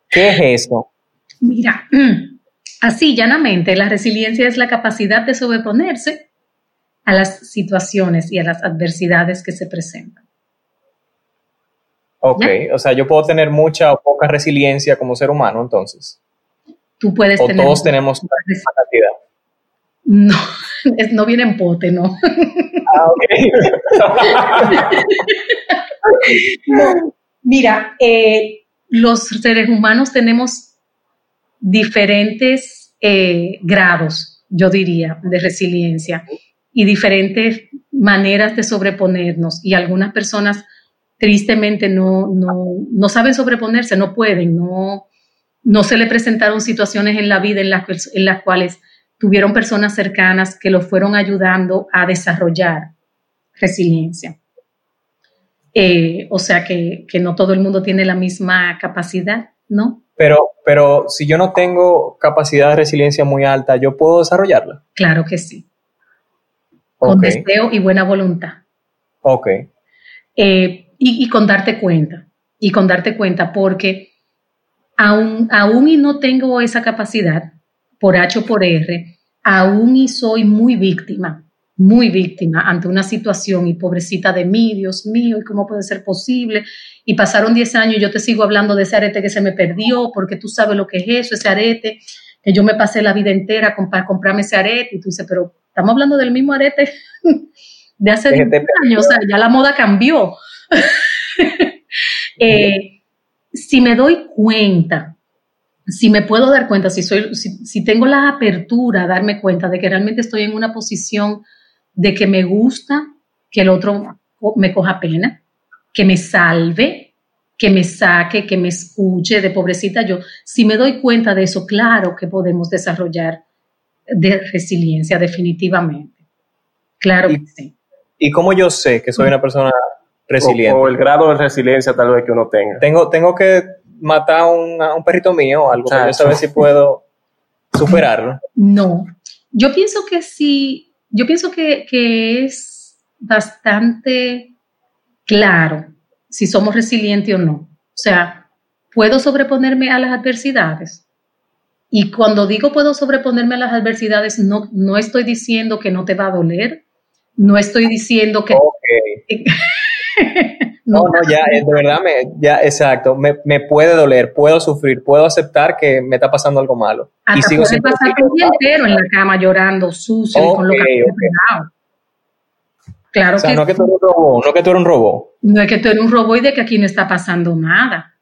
¿Qué es eso? Mira, así llanamente, la resiliencia es la capacidad de sobreponerse a las situaciones y a las adversidades que se presentan. Ok, o sea, yo puedo tener mucha o poca resiliencia como ser humano, entonces. Tú puedes o tener. Todos tenemos una cantidad. No, es, no viene en pote, no. Ah, ok. no, mira, eh, los seres humanos tenemos diferentes eh, grados, yo diría, de resiliencia y diferentes maneras de sobreponernos. Y algunas personas tristemente no, no, no saben sobreponerse, no pueden, no, no se le presentaron situaciones en la vida en las, en las cuales tuvieron personas cercanas que lo fueron ayudando a desarrollar resiliencia. Eh, o sea que, que, no todo el mundo tiene la misma capacidad, ¿no? Pero, pero si yo no tengo capacidad de resiliencia muy alta, ¿yo puedo desarrollarla? Claro que sí con deseo y buena voluntad. Ok. Eh, y, con darte cuenta, y con darte cuenta, porque aún, aún y no tengo esa capacidad, por H o por R, aún y soy muy víctima, muy víctima ante una situación y pobrecita de mí, Dios mío, ¿y cómo puede ser posible? Y pasaron 10 años y yo te sigo hablando de ese arete que se me perdió, porque tú sabes lo que es eso, ese arete que yo me pasé la vida entera para comprarme ese arete. Y tú dices, pero estamos hablando del mismo arete de hace 10 años, o sea, ya la moda cambió. Eh, si me doy cuenta, si me puedo dar cuenta, si, soy, si, si tengo la apertura a darme cuenta de que realmente estoy en una posición de que me gusta que el otro me coja pena, que me salve, que me saque, que me escuche, de pobrecita yo. Si me doy cuenta de eso, claro que podemos desarrollar de resiliencia definitivamente. Claro que sí. ¿Y cómo yo sé que soy una persona resiliente? O, el grado de resiliencia tal vez que uno tenga. Tengo, tengo que matar a un, perrito mío o algo para yo saber si puedo superarlo. No, yo pienso que sí, yo pienso que, que es bastante claro si somos resilientes o no. O sea, puedo sobreponerme a las adversidades. Y cuando digo puedo sobreponerme a las adversidades, no, no estoy diciendo que no te va a doler, no estoy diciendo que... no, no, ya, eh, de verdad, me, ya, exacto, me, me, puede doler, puedo sufrir, puedo aceptar que me está pasando algo malo. Hasta y sigo puede pasar un día entero en la cama llorando, sucio, y con lo que okay. Claro o sea, que no que tú eres un robot, no que tú eres un robot. No es que tú eres un robot y de que aquí no está pasando nada.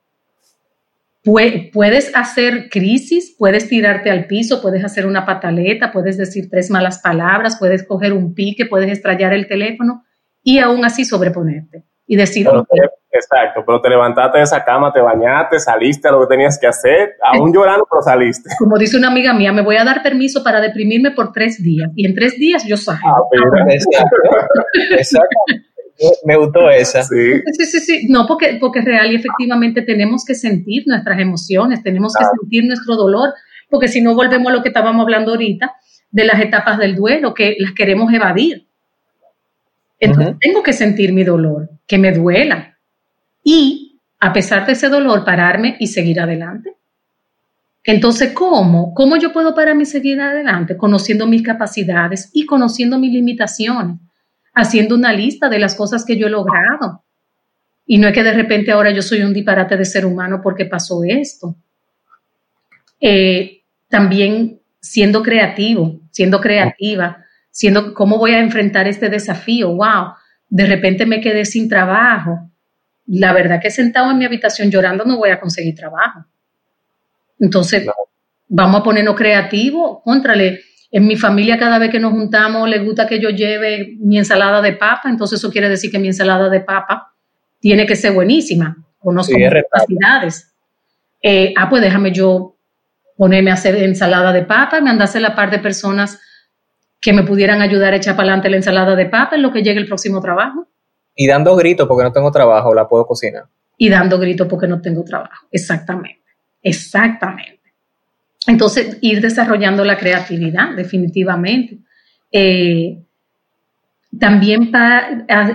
Puedes hacer crisis, puedes tirarte al piso, puedes hacer una pataleta, puedes decir tres malas palabras, puedes coger un pique, puedes estrellar el teléfono y aún así sobreponerte y decir... Pero te, exacto, pero te levantaste de esa cama, te bañaste, saliste a lo que tenías que hacer, aún llorando, pero saliste. Como dice una amiga mía, me voy a dar permiso para deprimirme por tres días y en tres días yo salgo. Ah, exacto, exacto. Me gustó esa. Sí. sí, sí, sí. No, porque, porque real y efectivamente tenemos que sentir nuestras emociones, tenemos que sentir nuestro dolor, porque si no volvemos a lo que estábamos hablando ahorita, de las etapas del duelo, que las queremos evadir. Entonces tengo que sentir mi dolor, que me duela. Y a pesar de ese dolor, pararme y seguir adelante. Entonces, ¿cómo? ¿Cómo yo puedo pararme y seguir adelante? Conociendo mis capacidades y conociendo mis limitaciones haciendo una lista de las cosas que yo he logrado. Y no es que de repente ahora yo soy un disparate de ser humano porque pasó esto. Eh, también siendo creativo, siendo creativa, siendo cómo voy a enfrentar este desafío. Wow, de repente me quedé sin trabajo. La verdad que sentado en mi habitación llorando no voy a conseguir trabajo. Entonces, vamos a ponernos creativos, contrale en mi familia cada vez que nos juntamos le gusta que yo lleve mi ensalada de papa, entonces eso quiere decir que mi ensalada de papa tiene que ser buenísima. Conozco sí, capacidades. Eh, ah, pues déjame yo ponerme a hacer ensalada de papa, mandarse la par de personas que me pudieran ayudar a echar para adelante la ensalada de papa en lo que llegue el próximo trabajo. Y dando gritos porque no tengo trabajo, la puedo cocinar. Y dando gritos porque no tengo trabajo. Exactamente. Exactamente. Entonces, ir desarrollando la creatividad, definitivamente. Eh, también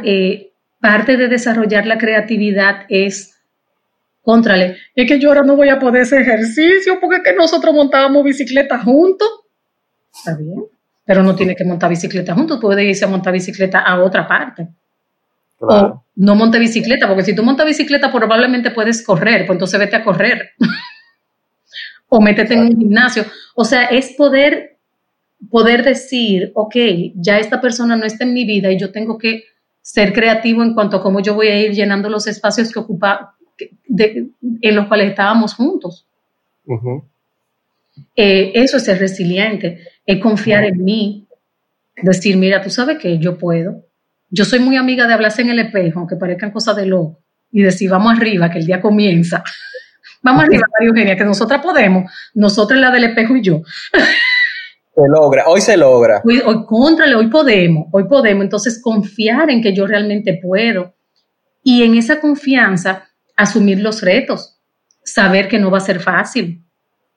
eh, parte de desarrollar la creatividad es, contrale, es que yo ahora no voy a poder hacer ejercicio porque es que nosotros montábamos bicicleta juntos. Está bien, pero no tiene que montar bicicleta juntos, puede irse a montar bicicleta a otra parte. O no monte bicicleta, porque si tú montas bicicleta probablemente puedes correr, pues entonces vete a correr. o métete en un gimnasio. O sea, es poder, poder decir, ok, ya esta persona no está en mi vida y yo tengo que ser creativo en cuanto a cómo yo voy a ir llenando los espacios que ocupa, en los cuales estábamos juntos. Eh, eso es ser resiliente, es confiar en mí, decir, mira, tú sabes que yo puedo. Yo soy muy amiga de hablarse en el espejo, aunque parezcan cosas de loco, y decir, vamos arriba, que el día comienza. Vamos arriba, María Eugenia, que nosotras podemos, nosotras la del espejo y yo. Se logra, hoy se logra. Hoy, hoy contrale, hoy podemos, hoy podemos. Entonces, confiar en que yo realmente puedo. Y en esa confianza, asumir los retos, saber que no va a ser fácil.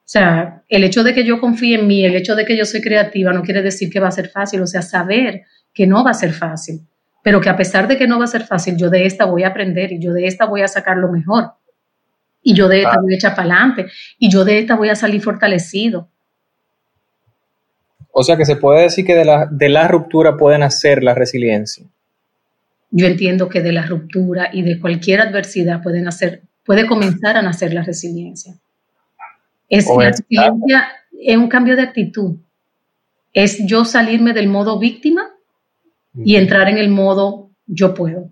O sea, el hecho de que yo confíe en mí, el hecho de que yo soy creativa, no quiere decir que va a ser fácil. O sea, saber que no va a ser fácil, pero que a pesar de que no va a ser fácil, yo de esta voy a aprender y yo de esta voy a sacar lo mejor y yo de esta voy a echar para adelante y yo de esta voy a salir fortalecido. O sea que se puede decir que de la, de la ruptura puede nacer la resiliencia. Yo entiendo que de la ruptura y de cualquier adversidad puede nacer, puede comenzar a nacer la resiliencia. Es la resiliencia, es un cambio de actitud. Es yo salirme del modo víctima y entrar en el modo yo puedo.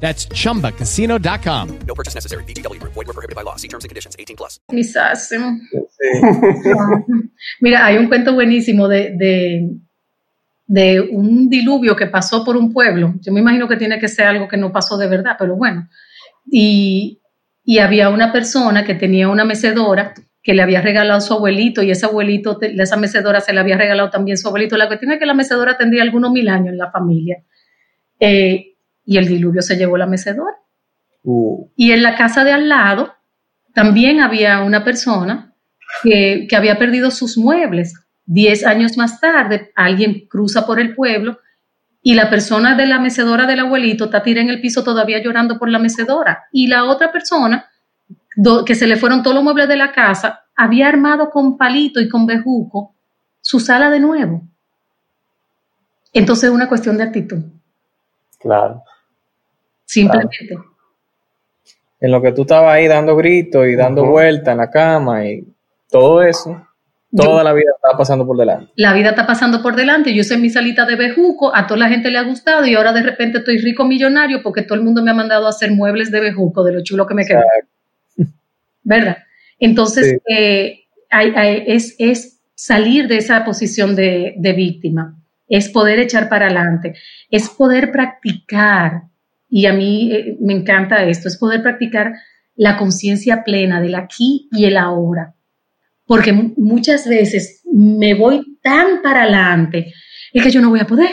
That's chumbacasino.com. No purchase necessary. BGW. Void were prohibited by law. See terms and conditions. 18 plus. Quizás. Mira, hay un cuento buenísimo de, de, de, un diluvio que pasó por un pueblo. Yo me imagino que tiene que ser algo que no pasó de verdad, pero bueno. Y, y había una persona que tenía una mecedora que le había regalado a su abuelito y ese abuelito, esa mecedora se le había regalado también a su abuelito. La cuestión es que la mecedora tendría algunos mil años en la familia. Eh, y el diluvio se llevó la mecedora. Uh. Y en la casa de al lado también había una persona que, que había perdido sus muebles. Diez años más tarde, alguien cruza por el pueblo y la persona de la mecedora del abuelito está tirada en el piso todavía llorando por la mecedora. Y la otra persona, do, que se le fueron todos los muebles de la casa, había armado con palito y con bejuco su sala de nuevo. Entonces es una cuestión de actitud. Claro. Simplemente. En lo que tú estabas ahí dando gritos y dando uh -huh. vueltas en la cama y todo eso, toda yo, la vida está pasando por delante. La vida está pasando por delante. Yo soy mi salita de bejuco, a toda la gente le ha gustado y ahora de repente estoy rico millonario porque todo el mundo me ha mandado a hacer muebles de bejuco, de lo chulo que me quedó. ¿Verdad? Entonces, sí. eh, hay, hay, es, es, salir de esa posición de, de víctima, es poder echar para adelante, es poder practicar y a mí eh, me encanta esto, es poder practicar la conciencia plena del aquí y el ahora. Porque muchas veces me voy tan para adelante, es que yo no voy a poder,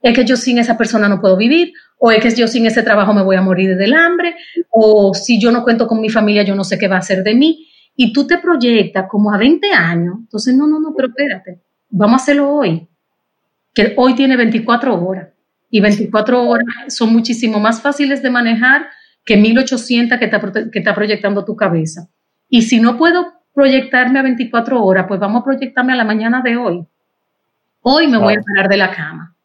es que yo sin esa persona no puedo vivir, o es que yo sin ese trabajo me voy a morir del hambre, o si yo no cuento con mi familia, yo no sé qué va a hacer de mí. Y tú te proyectas como a 20 años, entonces no, no, no, pero espérate, vamos a hacerlo hoy, que hoy tiene 24 horas y 24 horas son muchísimo más fáciles de manejar que 1800 que está, que está proyectando tu cabeza. Y si no puedo proyectarme a 24 horas, pues vamos a proyectarme a la mañana de hoy. Hoy me voy a parar de la cama.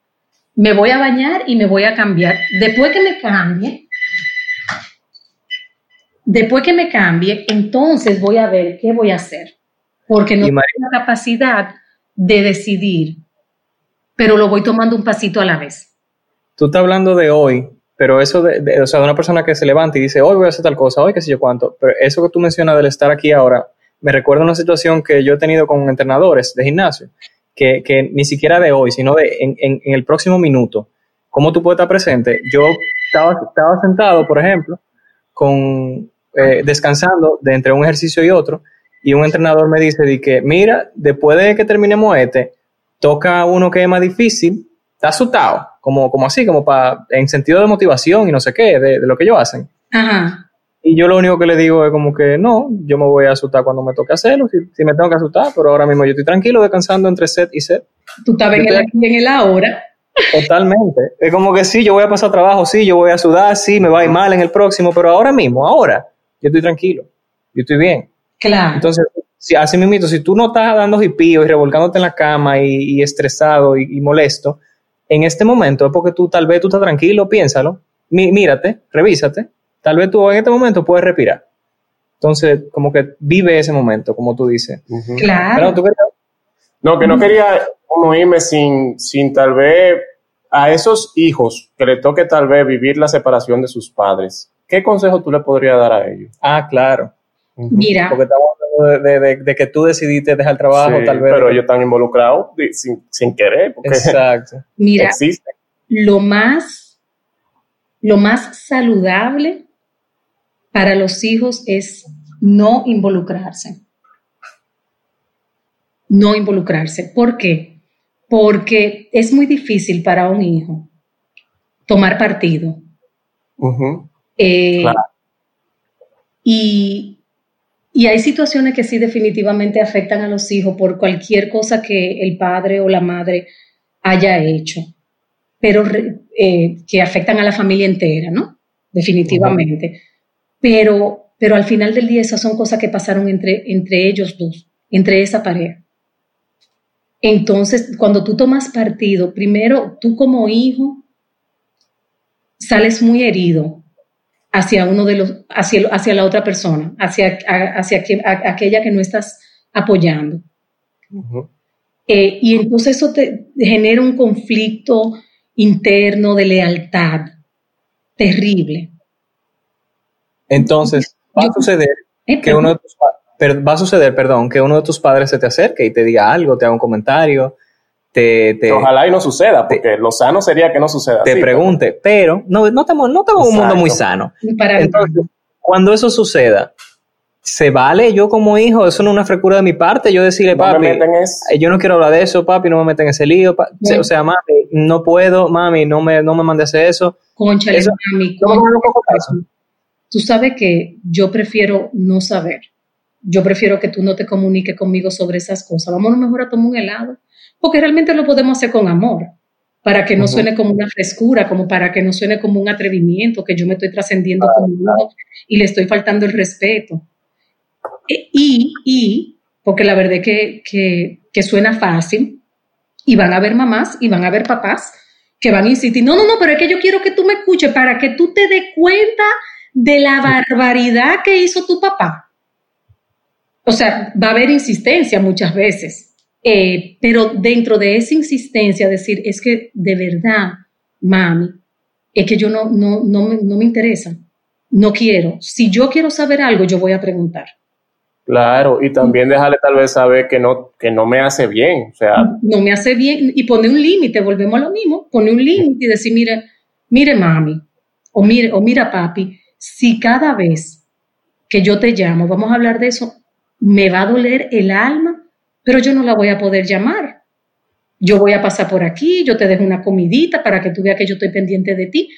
Me voy a bañar y me voy a cambiar. Después que me cambie, después que me cambie, entonces voy a ver qué voy a hacer. Porque no tengo la capacidad de decidir, pero lo voy tomando un pasito a la vez tú estás hablando de hoy, pero eso de, o sea, de una persona que se levanta y dice, hoy voy a hacer tal cosa, hoy qué sé yo cuánto, pero eso que tú mencionas del estar aquí ahora, me recuerda una situación que yo he tenido con entrenadores de gimnasio, que, ni siquiera de hoy, sino de en, el próximo minuto, cómo tú puedes estar presente. Yo estaba, estaba sentado, por ejemplo, con, eh, descansando de entre un ejercicio y otro, y un entrenador me dice de que, mira, después de que terminemos este, toca uno que es más difícil, está asustado, como, como así, como para, en sentido de motivación y no sé qué, de, de, lo que ellos hacen. Ajá. Y yo lo único que le digo es como que no, yo me voy a asustar cuando me toque hacerlo, si, si me tengo que asustar, pero ahora mismo yo estoy tranquilo descansando entre set y set. Tú estás en en el ahora. Totalmente. Es como que sí, yo voy a pasar trabajo, sí, yo voy a sudar, sí, me va a ir mal en el próximo, pero ahora mismo, ahora, yo estoy tranquilo, yo estoy bien. Claro. Entonces, si, así mismo, si tú no estás dando hipío y revolcándote en la cama y, y estresado y, y molesto, en este momento es porque tú tal vez tú estás tranquilo, piénsalo, mí, mírate, revísate, tal vez tú en este momento puedes respirar. Entonces, como que vive ese momento, como tú dices. Uh -huh. Claro. Pero, ¿tú no, que no quería como irme sin, sin tal vez a esos hijos que le toque tal vez vivir la separación de sus padres. ¿Qué consejo tú le podrías dar a ellos? Ah, claro. Uh -huh. Mira. Porque estamos de, de, de, que tú decidiste dejar el trabajo, sí, tal vez. Pero ellos están involucrados sin, sin querer. Porque Exacto. Mira, existe. lo más, lo más saludable para los hijos es no involucrarse. No involucrarse. ¿Por qué? Porque es muy difícil para un hijo tomar partido. Uh -huh. eh, claro. Y Y hay situaciones que sí definitivamente afectan a los hijos por cualquier cosa que el padre o la madre haya hecho, pero eh, que afectan a la familia entera, ¿no? Definitivamente. Pero, pero al final del día esas son cosas que pasaron entre, entre ellos dos, entre esa pareja. Entonces, cuando tú tomas partido, primero tú como hijo sales muy herido hacia uno de los, hacia, hacia la otra persona, hacia, hacia aquella que no estás apoyando. Eh, y entonces eso te genera un conflicto interno de lealtad terrible. Entonces, va a suceder eh, que uno de tus va a suceder, perdón, que uno de tus padres se te acerque y te diga algo, te haga un comentario, te, te ojalá y no suceda, porque lo sano sería que no suceda. Te así, pregunte, pero no, no estamos, no estamos en un mundo muy sano. Para Entonces, cuando eso suceda, se vale yo como hijo, eso no es una frecura de mi parte, yo decirle, No me papi, eh, yo no quiero hablar de eso, papi, no me meten en ese lío, Sí. o sea, mami, no puedo, mami, no me, no me mandes hacer eso. Conchale, Eso- mami, no. Tú sabes que yo prefiero no saber. Yo prefiero que tú no te comuniques conmigo sobre esas cosas. Vámonos mejor a tomar un helado. Porque realmente lo podemos hacer con amor. Para que no suene como una frescura, como para que no suene como un atrevimiento, que yo me estoy trascendiendo como hijo y le estoy faltando el respeto. E- Y, y, porque la verdad es que, que, que suena fácil, y van a haber mamás y van a haber papás que van a insistir, no, no, no, pero es que yo quiero que tú me escuches para que tú te des cuenta de la barbaridad que hizo tu papá. O sea, va a haber insistencia muchas veces, eh, pero dentro de esa insistencia decir, es que de verdad, mami, es que yo no, no, no, me, no me interesa, no quiero. Si yo quiero saber algo, yo voy a preguntar. Claro, y también dejarle tal vez saber que no, que no me hace bien. O sea, no me hace bien y pone un límite, volvemos a lo mismo, pone un límite y decir, mire, mire mami, o mire, o mira papi, si cada vez que yo te llamo, vamos a hablar de eso, me va a doler el alma, pero yo no la voy a poder llamar. Yo voy a pasar por aquí, yo te dejo una comidita para que tú veas que yo estoy pendiente de ti,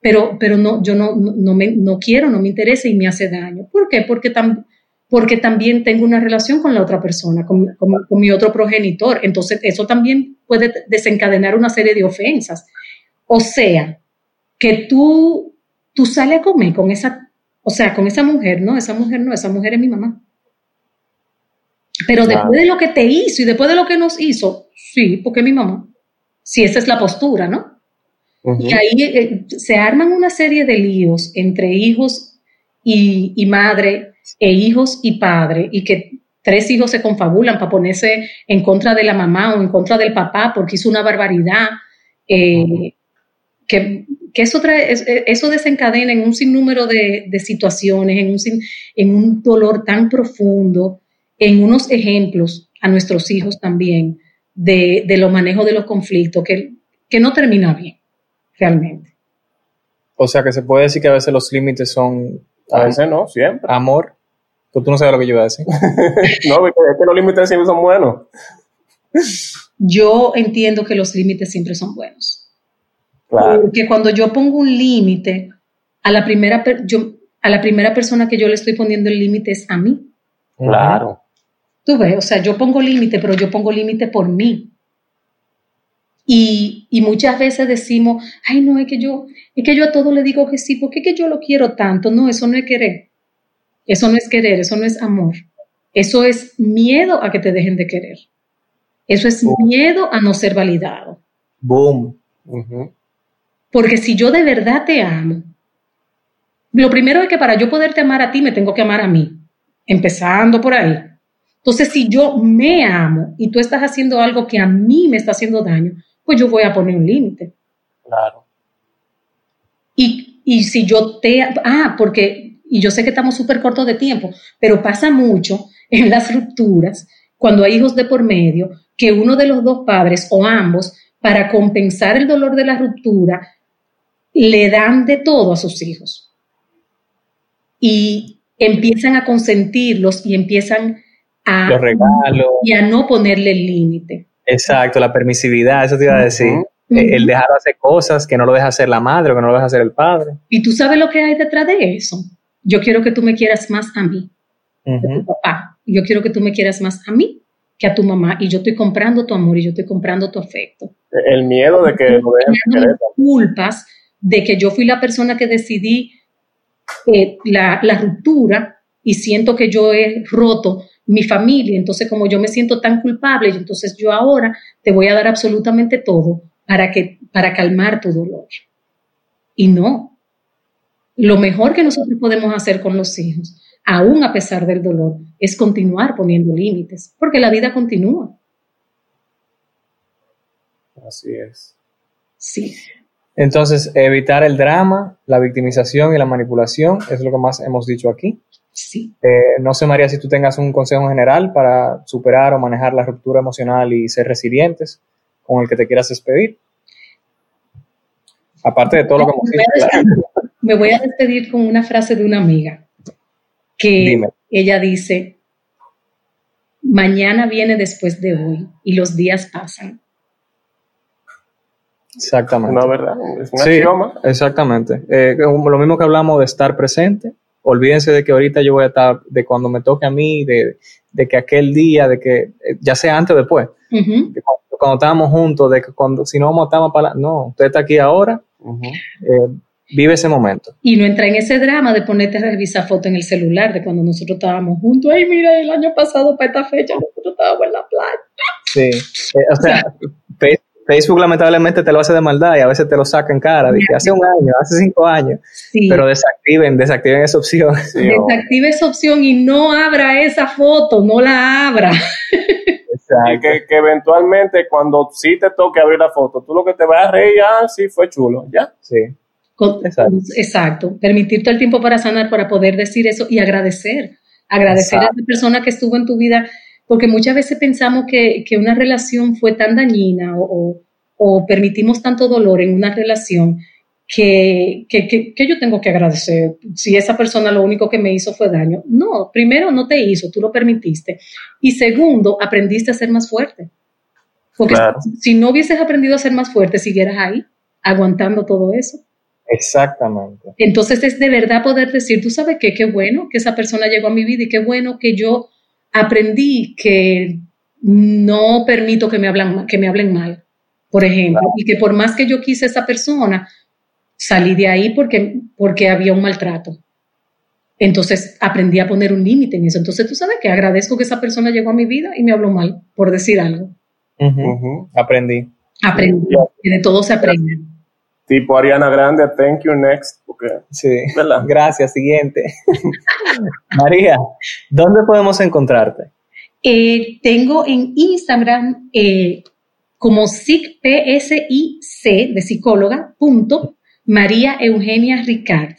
pero, pero no, yo no, no, me, no quiero, no me interesa y me hace daño. ¿Por qué? Porque tam- porque también tengo una relación con la otra persona, con, con- con mi otro progenitor. Entonces, eso también puede desencadenar una serie de ofensas. O sea, que tú, tú sales a comer con esa, o sea, con esa mujer, no, esa mujer no, esa mujer es mi mamá. Pero Claro. después de lo que te hizo y después de lo que nos hizo, sí, porque mi mamá. Si esa es la postura, ¿no? Y ahí eh, se arman una serie de líos entre hijos y, y madre, e hijos y padre, y que tres hijos se confabulan para ponerse en contra de la mamá o en contra del papá porque hizo una barbaridad. eh, que, que eso, trae, es- eso desencadena en un sinnúmero de, de situaciones, en un, sin- en un dolor tan profundo, en unos ejemplos a nuestros hijos también de, de los manejos de los conflictos que, que no termina bien, realmente. O sea, que se puede decir que a veces los límites son a veces no, siempre. amor. Pues tú no sabes lo que yo iba a decir. no, porque es que los límites siempre son buenos. Yo entiendo que los límites siempre son buenos. Claro. Porque cuando yo pongo un límite, a la primera per- yo a la primera persona que yo le estoy poniendo el límite es a mí. Claro. Tú ves, o sea, yo pongo límite, pero yo pongo límite por mí. Y, y muchas veces decimos, ay, no, es que yo, es que yo a todo le digo que sí, porque es que yo lo quiero tanto. No, eso no es querer. Eso no es querer, eso no es amor. Eso es miedo a que te dejen de querer. Eso es miedo a no ser validado. Boom. Porque si yo de verdad te amo, lo primero es que para yo poderte amar a ti, me tengo que amar a mí. Empezando por ahí. Entonces, si yo me amo y tú estás haciendo algo que a mí me está haciendo daño, pues yo voy a poner un límite. Claro. Y, y si yo te... Ah, porque, y yo sé que estamos súper cortos de tiempo, pero pasa mucho en las rupturas, cuando hay hijos de por medio, que uno de los dos padres o ambos, para compensar el dolor de la ruptura, le dan de todo a sus hijos. Y empiezan a consentirlos y empiezan a, Los regalos. y a no ponerle el límite. Exacto, la permisividad, eso te iba a decir. Eh, El dejar hacer cosas que no lo deja hacer la madre o que no lo deja hacer el padre. Y tú sabes lo que hay detrás de eso. Yo quiero que tú me quieras más a mí. tu papá. Yo quiero que tú me quieras más a mí que a tu mamá y yo estoy comprando tu amor y yo estoy comprando tu afecto. El miedo de que lo dejen culpas de que yo fui la persona que decidí eh, la, la ruptura y siento que yo he roto mi familia. Entonces, como yo me siento tan culpable, entonces yo ahora te voy a dar absolutamente todo para, que, para calmar tu dolor. Y no. Lo mejor que nosotros podemos hacer con los hijos, aún a pesar del dolor, es continuar poniendo límites, porque la vida continúa. Así es. Sí. Entonces, evitar el drama, la victimización y la manipulación es lo que más hemos dicho aquí. Sí. Eh, no sé, María, si tú tengas un consejo general para superar o manejar la ruptura emocional y ser resilientes con el que te quieras despedir. Aparte de todo lo que hemos dicho. me voy a despedir con una frase de una amiga que Dime. ella dice, mañana viene después de hoy y los días pasan. Exactamente. Una verdad, es un Sí, axioma. exactamente. Eh, lo mismo que hablamos de estar presente. Olvídense de que ahorita yo voy a estar, de cuando me toque a mí, de, de que aquel día, de que, eh, ya sea antes o después, cuando, cuando estábamos juntos, de que cuando, si no vamos a estar más para la- No, usted está aquí ahora, eh, vive ese momento. Y no entra en ese drama de ponerte a revisar fotos en el celular de cuando nosotros estábamos juntos. Ay, mira, el año pasado para esta fecha nosotros estábamos en la playa. Sí. Eh, o sea, Facebook lamentablemente te lo hace de maldad y a veces te lo saca en cara, de que hace un año, hace cinco años. Sí. Pero desactiven, desactiven esa opción. Desactive esa opción y no abra esa foto, no la abra. Y que, que eventualmente cuando sí te toque abrir la foto, tú lo que te vas a reír, ah, sí, fue chulo, ya. Sí. Con- Exacto. Exacto. Permitirte el tiempo para sanar, para poder decir eso y agradecer. Agradecer a esa persona que estuvo en tu vida, porque muchas veces pensamos que, que una relación fue tan dañina o, o- o permitimos tanto dolor en una relación que, que, que- yo tengo que agradecer si esa persona lo único que me hizo fue daño. No, primero no te hizo, tú lo permitiste. Y segundo, aprendiste a ser más fuerte. Porque Claro. si, si no hubieses aprendido a ser más fuerte, siguieras ahí, aguantando todo eso. Exactamente. Entonces es de verdad poder decir, tú sabes qué, qué bueno que esa persona llegó a mi vida y qué bueno que yo aprendí que no permito que me, hablan, que me hablen mal, por ejemplo, y que por más que yo quise a esa persona, salí de ahí porque, porque había un maltrato. Entonces aprendí a poner un límite en eso. Entonces tú sabes que agradezco que esa persona llegó a mi vida y me habló mal, por decir algo. Aprendí. Aprendí, que de todo se aprende. Tipo Ariana Grande, thank you next, porque Sí. ¿verdad? Gracias, siguiente. María, ¿dónde podemos encontrarte? Eh, tengo en Instagram eh, como SIC, P-S-I-C, de psicóloga, punto, María Eugenia Ricard.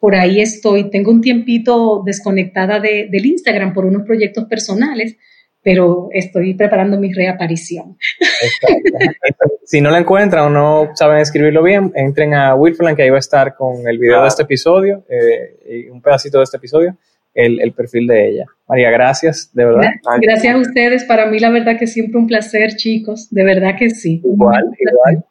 Por ahí estoy. Tengo un tiempito desconectada de- del Instagram por unos proyectos personales, pero estoy preparando mi reaparición. Si no la encuentran o no saben escribirlo bien, entren a Wilfland, que ahí va a estar con el video de este episodio, eh, y un pedacito de este episodio, el, el perfil de ella. María, gracias, de verdad. Gracias a ustedes. Para mí, la verdad que siempre un placer, chicos. De verdad que sí. Igual, igual.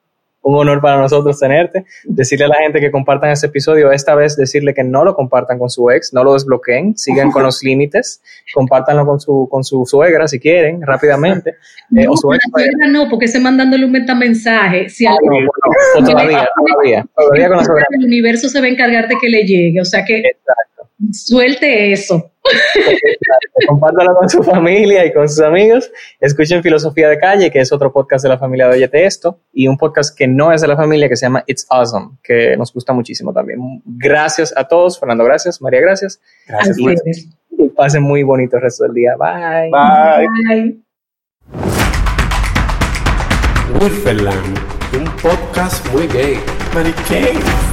Un honor para nosotros tenerte. Decirle a la gente que compartan este episodio, esta vez decirle que no lo compartan con su ex, no lo desbloqueen, sigan con los límites, compártanlo con su, con su suegra si quieren, rápidamente. Eh, No, o su ex. la suegra no, porque se mandándole un metamensaje. Si Ah, alguien- no, todavía, todavía, todavía con la suegra. el universo se va a encargar de que le llegue. O sea que suelte eso. Compártalo con su familia y con sus amigos. Escuchen Filosofía de Calle, que es otro podcast de la familia de Oyete Esto, y un podcast que no es de la familia, que se llama It's Awesome, que nos gusta muchísimo también. Gracias a todos. Fernando, gracias. María, gracias. Gracias, A ustedes. Y pasen muy bonito el resto del día. Bye. Bye. Wilferland, un podcast muy gay. Mariquén.